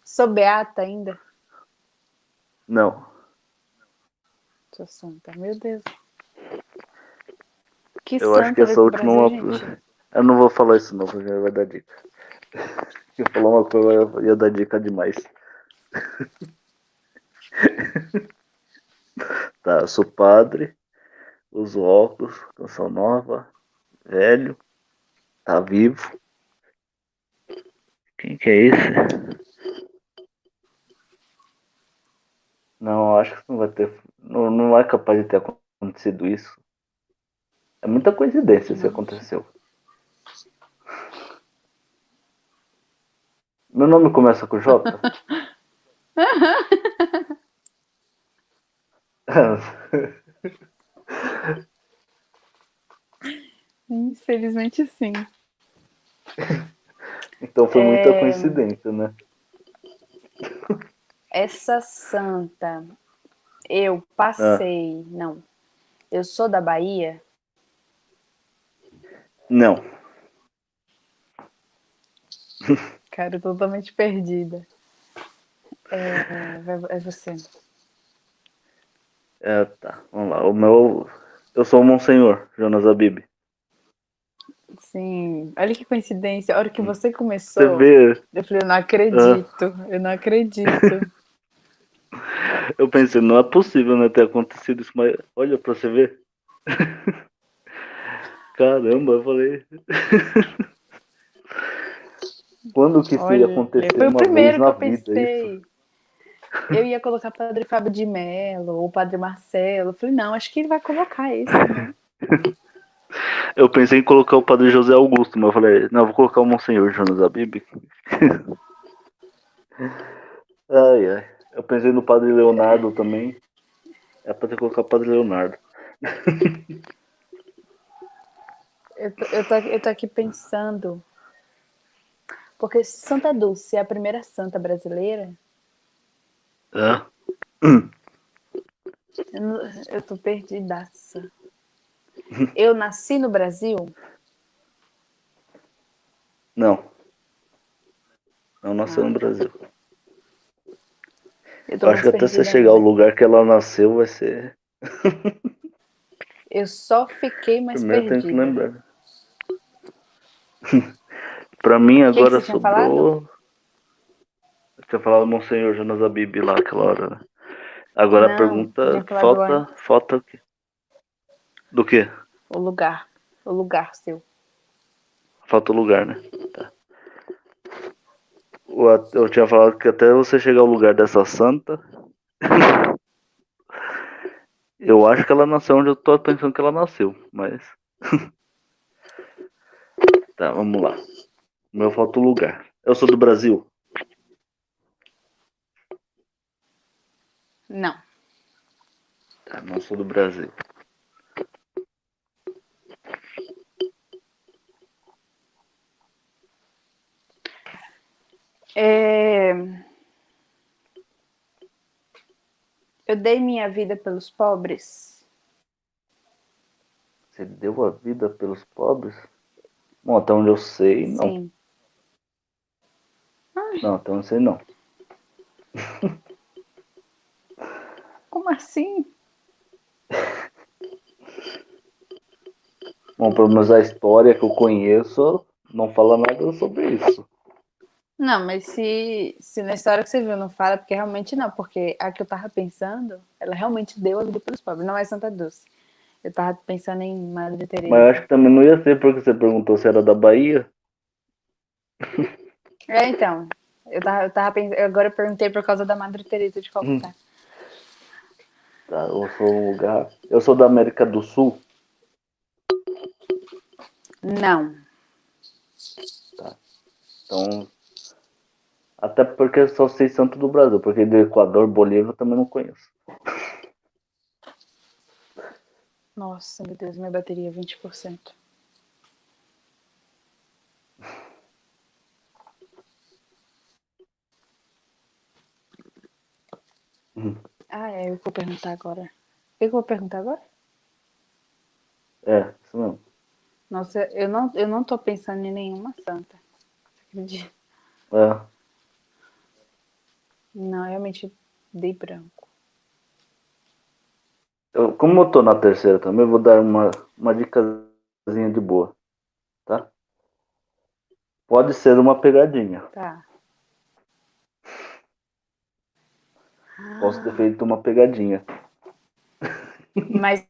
Sou beata ainda? Não. Sou santa, meu Deus. Que eu acho que essa última. Brasil, eu não vou falar isso não, porque vai dar dica. Se eu falar uma coisa, eu ia dar dica demais. tá, eu sou padre, uso óculos, canção nova, velho, tá vivo. Quem que é esse? Não, acho que não vai ter. Não, não é capaz de ter acontecido isso. É muita coincidência se aconteceu. Meu nome começa com J? Infelizmente sim. Então foi muita é... coincidência, né? Essa santa, eu passei. Ah. Não. Eu sou da Bahia? Não. Cara, totalmente perdida. É, é você. É, tá, vamos lá. O meu. Eu sou o Monsenhor, Jonas Abib. Sim, olha que coincidência. A hora que você começou, você vê... eu falei, eu não acredito, ah. eu não acredito. Eu pensei, não é possível né, ter acontecido isso, mas olha pra você ver. Caramba, eu falei. Quando que isso ia acontecer? Foi o primeiro que eu pensei. Isso? Eu ia colocar Padre Fábio de Mello ou Padre Marcelo. Eu falei, não, acho que ele vai colocar isso. Né? Eu pensei em colocar o padre José Augusto, mas eu falei, não, vou colocar o Monsenhor Jonas Abib. ai, ai. Eu pensei no padre Leonardo também. É pra ter colocar o padre Leonardo. Eu, tô, eu, tô, eu tô aqui pensando. Porque Santa Dulce é a primeira santa brasileira. É? Eu, eu tô perdidaça. Eu nasci no Brasil? Não. Não nasceu ah. no Brasil. Eu, eu acho que até você chegar ao lugar que ela nasceu vai ser. eu só fiquei mais Primeiro perdida. Tenho que lembrar. pra mim agora que que sobrou. Eu tinha falado Monsenhor Jonas Abib lá aquela hora. Né? Agora Não, a pergunta falta. Falta o quê? Do quê? O lugar. O lugar seu. Falta o lugar, né? Tá. Eu tinha falado que até você chegar ao lugar dessa santa. eu acho que ela nasceu onde eu tô pensando que ela nasceu, mas. tá, vamos lá. Meu falta o lugar. Eu sou do Brasil? Não. Tá, não sou do Brasil. É... Eu dei minha vida pelos pobres. Você deu a vida pelos pobres? Bom, até onde eu sei, não. Sim. Não, até onde eu sei, não. Como assim? Bom, pelo menos a história que eu conheço não fala nada sobre isso. Não, mas se, se na história que você viu não fala, porque realmente não, porque a que eu tava pensando, ela realmente deu a vida pelos pobres, não é Santa Dulce. Eu tava pensando em Madre Teresa. Mas eu acho que também não ia ser porque você perguntou se era da Bahia. É, então. Eu tava, eu tava pensando, agora eu perguntei por causa da Madre Teresa de Calcutá. Hum. Tá, eu sou um lugar. Eu sou da América do Sul. Não. Tá. Então, até porque eu só sei santo do Brasil, porque do Equador, Bolívia eu também não conheço. Nossa, meu Deus, minha bateria é 20%. Hum. Ah, é, eu vou perguntar agora. Eu vou perguntar agora? É, isso mesmo. Nossa, eu não, eu não tô pensando em nenhuma santa. Você acredita? É. Não, realmente dei branco. Eu, como eu tô na terceira também, eu vou dar uma, uma dicasinha de boa. Tá? Pode ser uma pegadinha. Tá. Posso ter feito uma pegadinha. Mas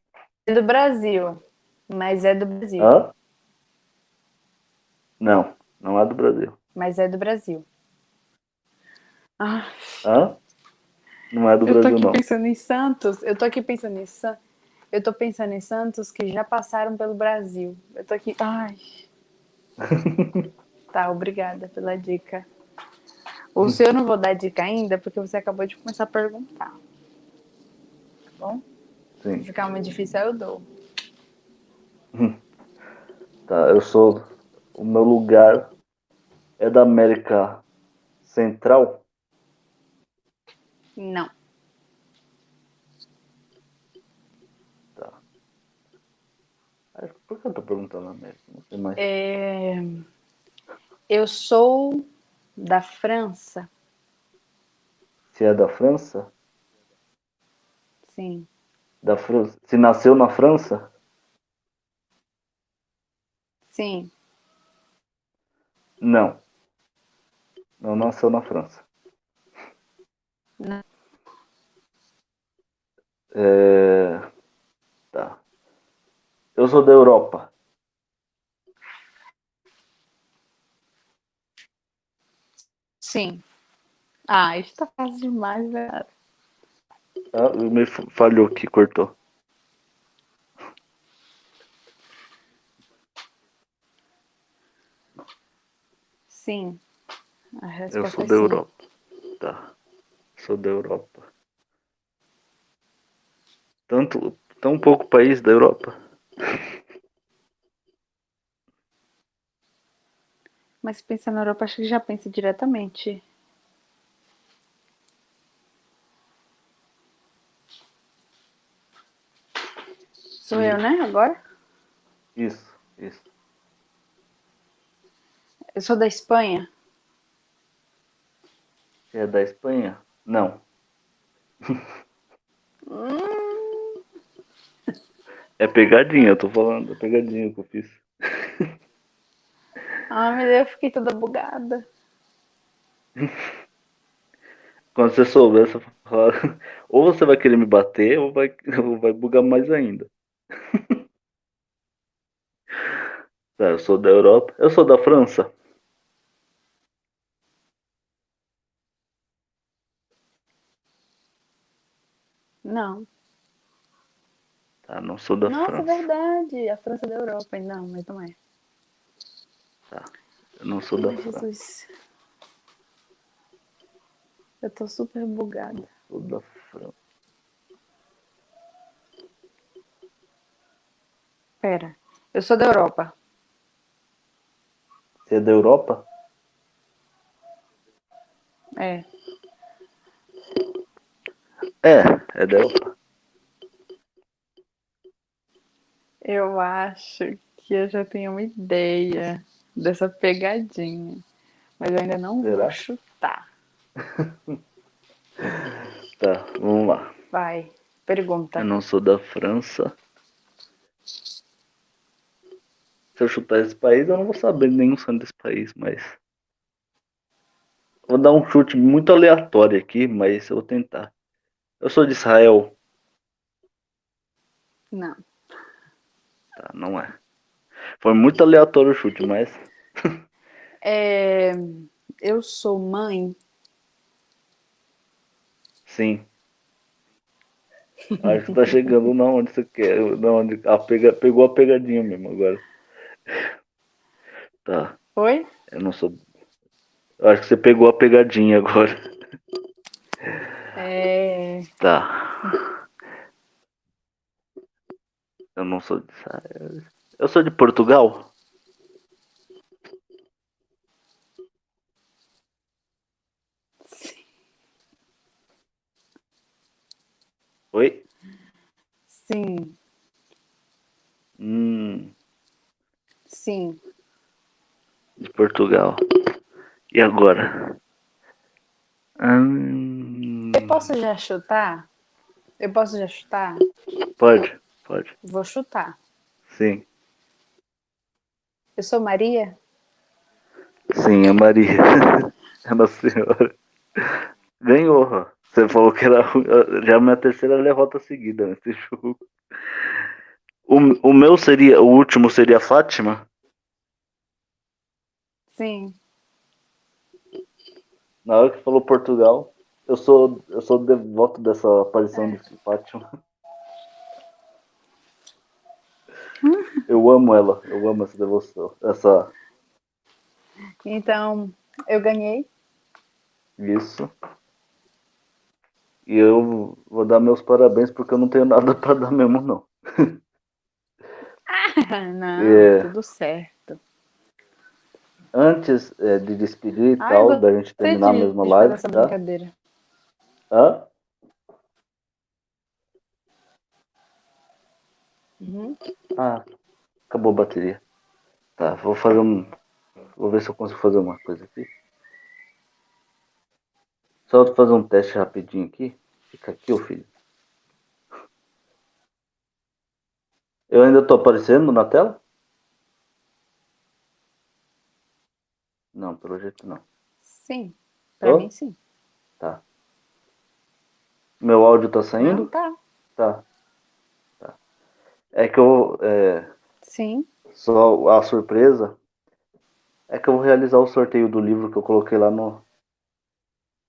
é do Brasil. Mas é do Brasil. Hã? Não, não é do Brasil. Mas é do Brasil. Ah. Hã? Não é do Brasil, não. Eu tô aqui não. pensando em Santos. Eu tô aqui pensando em Santos. Eu tô pensando em Santos que já passaram pelo Brasil. Eu tô aqui. Ai. tá, obrigada pela dica. O senhor não vou dar dica ainda, porque você acabou de começar a perguntar. Tá bom? Sim. Se ficar muito difícil, eu dou. Tá, eu sou. O meu lugar é da América Central? Não. Tá. Por que eu tô perguntando a América? Não sei mais. É... Eu sou da França. Se é da França? Sim. Da França. Se nasceu na França? Sim. Não. Não nasceu na França. É... Tá. Eu sou da Europa. Sim. Ah, isso tá fácil demais, velho. Ah, me falhou aqui, cortou. Sim. A resposta Eu sou é da sim. Europa. Tá. Sou da Europa. Tanto, tão pouco país da Europa. Mas se pensa na Europa, acho que já pensa diretamente. Sou eu, né? Agora? Isso, isso. Eu sou da Espanha. Você é da Espanha? Não. Hum, É pegadinha, eu tô falando. É pegadinha que eu fiz. Ah, meu Deus, eu fiquei toda bugada. Quando você souber, você fala. Ou você vai querer me bater, ou vai, ou vai bugar mais ainda. Tá, eu sou da Europa. Eu sou da França. Não. Tá, não sou da Nossa, é França. verdade. A França é da Europa. Não, mas não é. Tá. Eu não sou da Ai, França. Jesus. Eu tô super bugada. Sou da França. Pera. Eu sou da Europa. Você é da Europa? É. É, é da Europa. Eu acho que eu já tenho uma ideia dessa pegadinha. Mas eu ainda não Será? vou chutar. Tá, vamos lá. Vai. Pergunta. Eu não sou da França. Se eu chutar esse país, eu não vou saber nenhum santo desse país, mas. Vou dar um chute muito aleatório aqui, mas eu vou tentar. Eu sou de Israel. Não. Tá, não é. Foi muito aleatório o chute, mas. É, eu sou mãe. Sim. Acho que tá chegando na onde você quer. Na onde a pega, pegou a pegadinha mesmo agora. Tá. Oi? Eu não sou. Eu acho que você pegou a pegadinha agora. É, Tá. Eu não sou de. Eu sou de Portugal? Oi? sim, Hum, sim. de Portugal. E agora? Hum, Eu posso já chutar? Eu posso já chutar? pode, pode. Vou chutar. Sim. Eu sou Maria? Sim, é Maria. É Nossa Senhora. Ganhou. Você falou que era já é a minha terceira derrota seguida nesse jogo. O, o meu seria. O último seria Fátima? Sim. Na hora que falou Portugal, eu sou, eu sou devoto dessa aparição de Fátima. Eu amo ela, eu amo essa devoção. Essa. Então, eu ganhei. Isso. E eu vou dar meus parabéns porque eu não tenho nada pra dar mesmo, não. Não, É. tudo certo. Antes é, de despedir e tal, eu da gente terminar a mesma live, tá? brincadeira. Hã? Uhum. Ah, acabou a bateria. Tá, vou fazer um. Vou ver se eu consigo fazer uma coisa aqui. Só fazer um teste rapidinho aqui. Fica aqui, ô filho. Eu ainda tô aparecendo na tela? Não, pelo jeito não. Sim. Pra Tô? mim, sim. Tá. Meu áudio tá Não, saindo? tá. Tá. Tá. É que eu. É, Sim. só a surpresa é que eu vou realizar o sorteio do livro que eu coloquei lá no,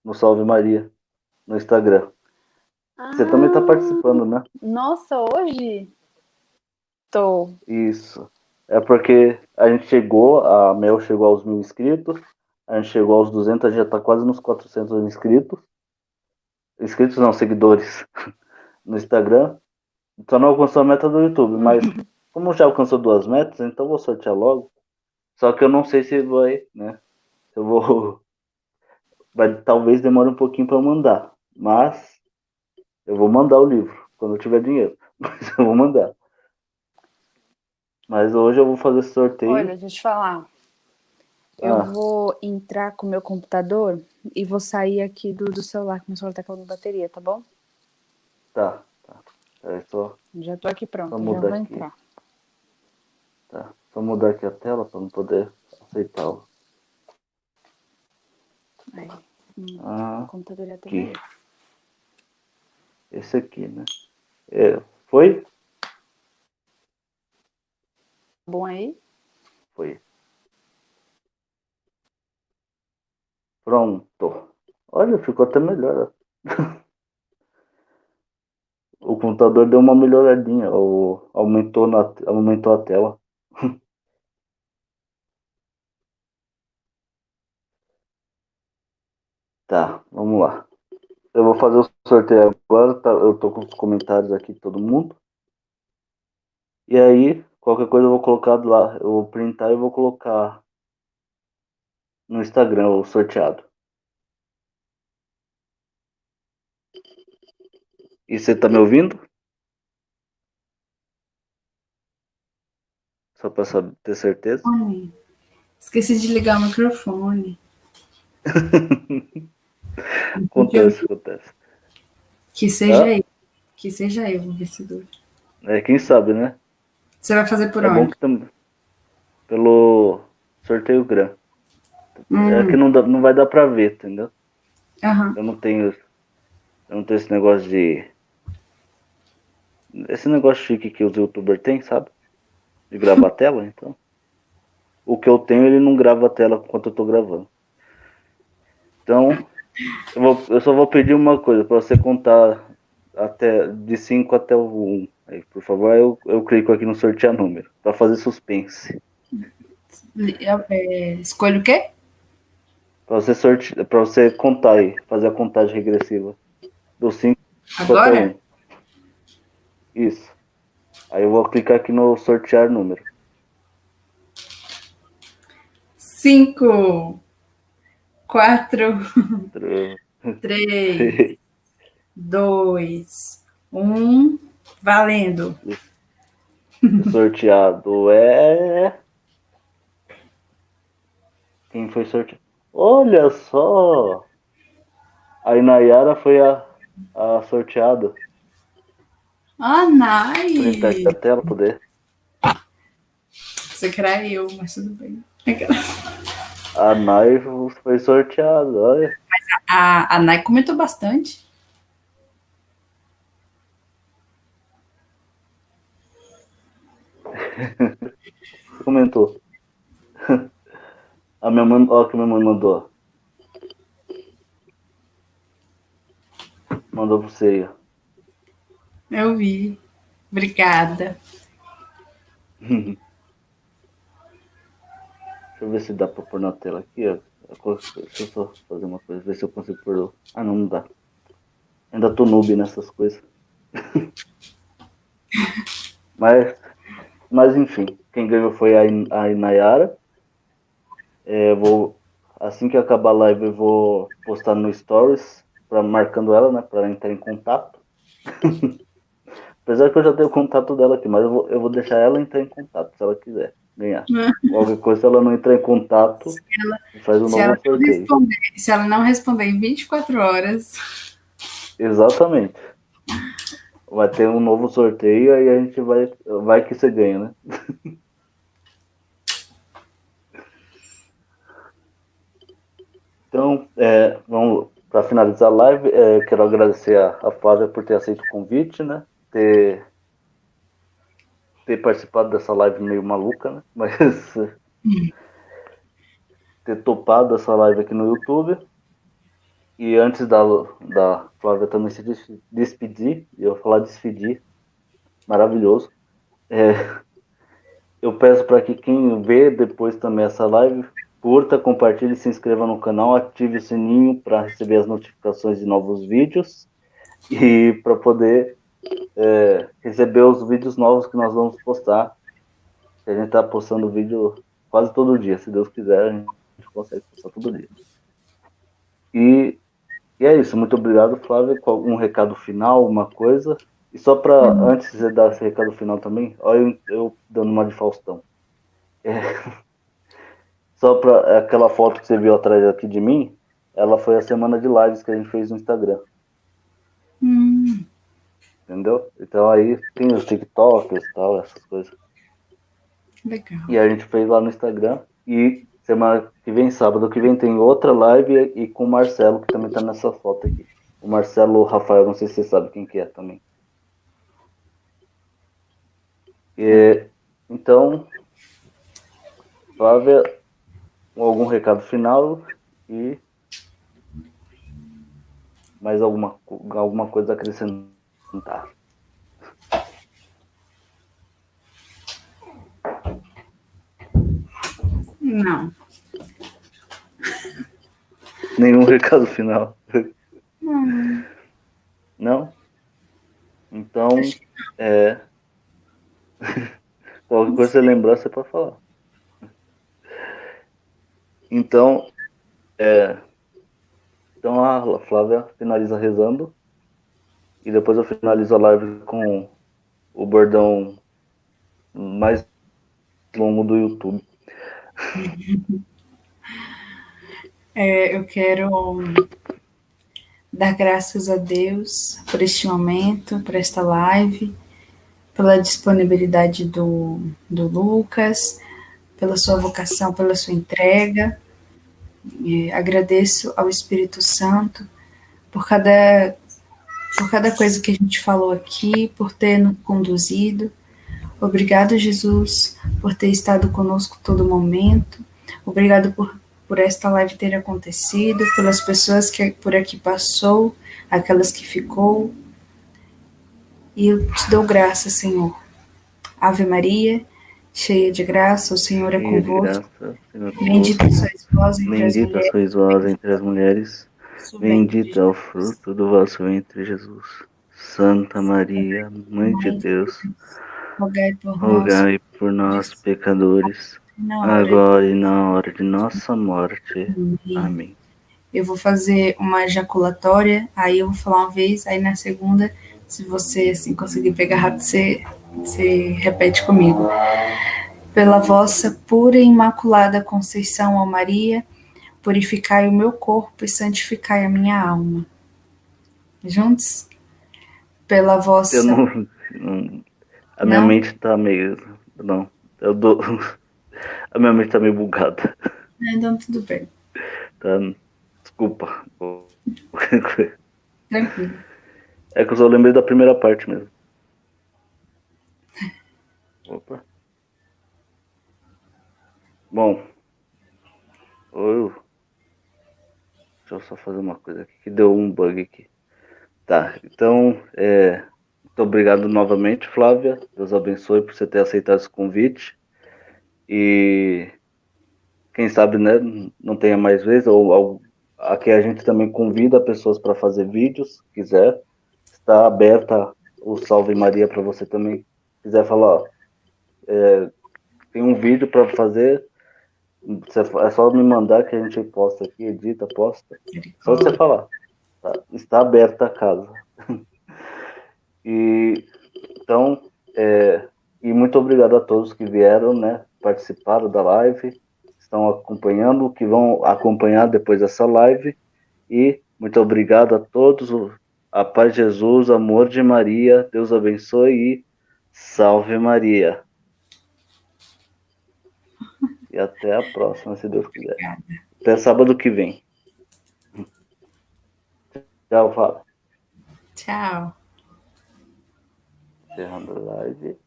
no Salve Maria, no Instagram. Você também tá Ah, participando, né? Nossa, hoje? Tô. Isso. É porque a gente chegou, a Mel chegou aos mil inscritos, A gente chegou aos 200, já tá quase nos 400 inscritos. Inscritos não, seguidores no Instagram. Só não alcançou a meta do YouTube, mas como já alcançou duas metas, então vou sortear logo. Só que eu não sei se vai, né? Eu vou. Vai, talvez demore um pouquinho para mandar. Mas eu vou mandar o livro quando eu tiver dinheiro. Mas eu vou mandar. Mas hoje eu vou fazer sorteio. Olha, deixa eu te falar. Eu ah. vou entrar com o meu computador e vou sair aqui do, do celular, que meu celular tá com bateria, tá bom? Tá, tá. É só... Já tô aqui pronto, já vou aqui. entrar. Tá, só mudar aqui a tela para não poder aceitá-lo. Aí, hum, ah, o computador já tem Esse aqui, né? É, foi? Bom aí? Foi. Pronto. Olha, ficou até melhor. o computador deu uma melhoradinha, ou aumentou, na, aumentou a tela. tá, vamos lá. Eu vou fazer o sorteio agora, tá? eu tô com os comentários aqui de todo mundo. E aí, qualquer coisa eu vou colocar lá, eu vou printar e vou colocar no Instagram o sorteado. E você tá me ouvindo? Só para ter certeza. Esqueci de ligar o microfone. acontece, acontece. Que seja ah? eu. Que seja eu o vencedor. É, quem sabe, né? Você vai fazer por é onde? Tam... Pelo sorteio Gran. É que não, dá, não vai dar pra ver, entendeu? Uhum. Eu não tenho. Eu não tenho esse negócio de. Esse negócio chique que os youtubers têm, sabe? De gravar a tela, então. O que eu tenho, ele não grava a tela enquanto eu tô gravando. Então, eu, vou, eu só vou pedir uma coisa, para você contar até de 5 até o 1. Aí, por favor, eu, eu clico aqui no sortear número, para fazer suspense. É, escolha o quê? Para você, sorte... Pra você contar aí, fazer a contagem regressiva. Do 5 Agora? 1. Isso. Aí eu vou clicar aqui no sortear número. 5, 4, 3, 2, 1. Valendo. Sorteado é. Quem foi sorteado? Olha só! A Inayara foi a, a sorteada. Ah, nice! Aqui a tela poder. Você quer eu, mas tudo bem. A Nai foi sorteada, olha. Mas a, a Nai comentou bastante. comentou. A minha mãe, ó, que minha mãe mandou. Mandou pra você aí. Eu vi. Obrigada. Deixa eu ver se dá pra pôr na tela aqui, ó. Deixa eu só fazer uma coisa, ver se eu consigo pôr. Ah, não, não dá. Ainda tô noob nessas coisas. mas, mas enfim, quem ganhou foi a, a Inayara. É, vou, assim que acabar a live, eu vou postar no Stories, pra, marcando ela, né, para entrar em contato. Apesar que eu já tenho o contato dela aqui, mas eu vou, eu vou deixar ela entrar em contato, se ela quiser ganhar. Qualquer coisa, se ela não entrar em contato, ela, faz um novo sorteio. se ela não responder em 24 horas. Exatamente. Vai ter um novo sorteio e a gente vai. Vai que você ganha, né? Então, é, vamos para finalizar a live, é, quero agradecer a, a Flávia por ter aceito o convite, né? Ter, ter participado dessa live meio maluca, né? Mas ter topado essa live aqui no YouTube. E antes da, da Flávia também se despedir, eu falar despedir, maravilhoso. É, eu peço para que quem vê depois também essa live curta, compartilhe, se inscreva no canal, ative o sininho para receber as notificações de novos vídeos e para poder é, receber os vídeos novos que nós vamos postar. A gente está postando vídeo quase todo dia, se Deus quiser, a gente consegue postar todo dia. E, e é isso, muito obrigado, Flávia. Com algum recado final, alguma coisa? E só para, uhum. antes de dar esse recado final também, olha eu, eu dando uma de Faustão. É, só para aquela foto que você viu atrás aqui de mim, ela foi a semana de lives que a gente fez no Instagram. Hum. Entendeu? Então aí tem os TikTokers e tal, essas coisas. Legal. E a gente fez lá no Instagram. E semana que vem, sábado que vem, tem outra live e com o Marcelo, que também tá nessa foto aqui. O Marcelo Rafael, não sei se você sabe quem que é também. E, então, Flávia, algum recado final e mais alguma, alguma coisa a acrescentar? Não. Nenhum recado final. Não. Não? Então, é. Qualquer coisa você lembrar, você pode falar. Então, é, então a Flávia finaliza rezando e depois eu finalizo a live com o bordão mais longo do YouTube. É, eu quero dar graças a Deus por este momento, por esta live, pela disponibilidade do, do Lucas, pela sua vocação, pela sua entrega. E agradeço ao Espírito Santo por cada, por cada coisa que a gente falou aqui, por ter nos conduzido. Obrigado, Jesus, por ter estado conosco todo momento. Obrigado por, por esta live ter acontecido, pelas pessoas que por aqui passou, aquelas que ficou. E eu te dou graça, Senhor. Ave Maria, cheia de graça, o Senhor é convosco. Bendita sois vós entre Bendita as mulheres. sois vós entre as mulheres. Bendito é o fruto do vosso ventre, Jesus. Santa Maria, Mãe de Deus, rogai por nós, rogai por nós pecadores, agora e na hora de nossa morte. Amém. Eu vou fazer uma ejaculatória, aí eu vou falar uma vez, aí na segunda, se você assim conseguir pegar rápido, você você repete comigo. Pela vossa pura e imaculada conceição, ó Maria, purificai o meu corpo e santificai a minha alma. Juntos? Pela vossa. Eu não, não a minha não? mente tá meio. Não, eu dou. A minha mente tá meio bugada. É, então tudo bem. Tá, desculpa. Tranquilo. É que eu só lembrei da primeira parte mesmo. Opa. Bom. Oi. Deixa eu só fazer uma coisa aqui que deu um bug aqui. Tá, então, é, muito obrigado novamente, Flávia. Deus abençoe por você ter aceitado esse convite. E quem sabe, né, não tenha mais vezes, ou, ou aqui a gente também convida pessoas para fazer vídeos, quiser. Está aberta o Salve Maria para você também quiser falar, é, tem um vídeo para fazer. É só me mandar que a gente posta aqui, edita, posta. Só você falar. Tá? Está aberta a casa. e então, é, e muito obrigado a todos que vieram, né? Participaram da live, estão acompanhando, que vão acompanhar depois dessa live. E muito obrigado a todos. A paz de Jesus, amor de Maria, Deus abençoe e salve Maria. E até a próxima, se Deus quiser. Até sábado que vem. Tchau, Fábio. Tchau. Encerrando a live.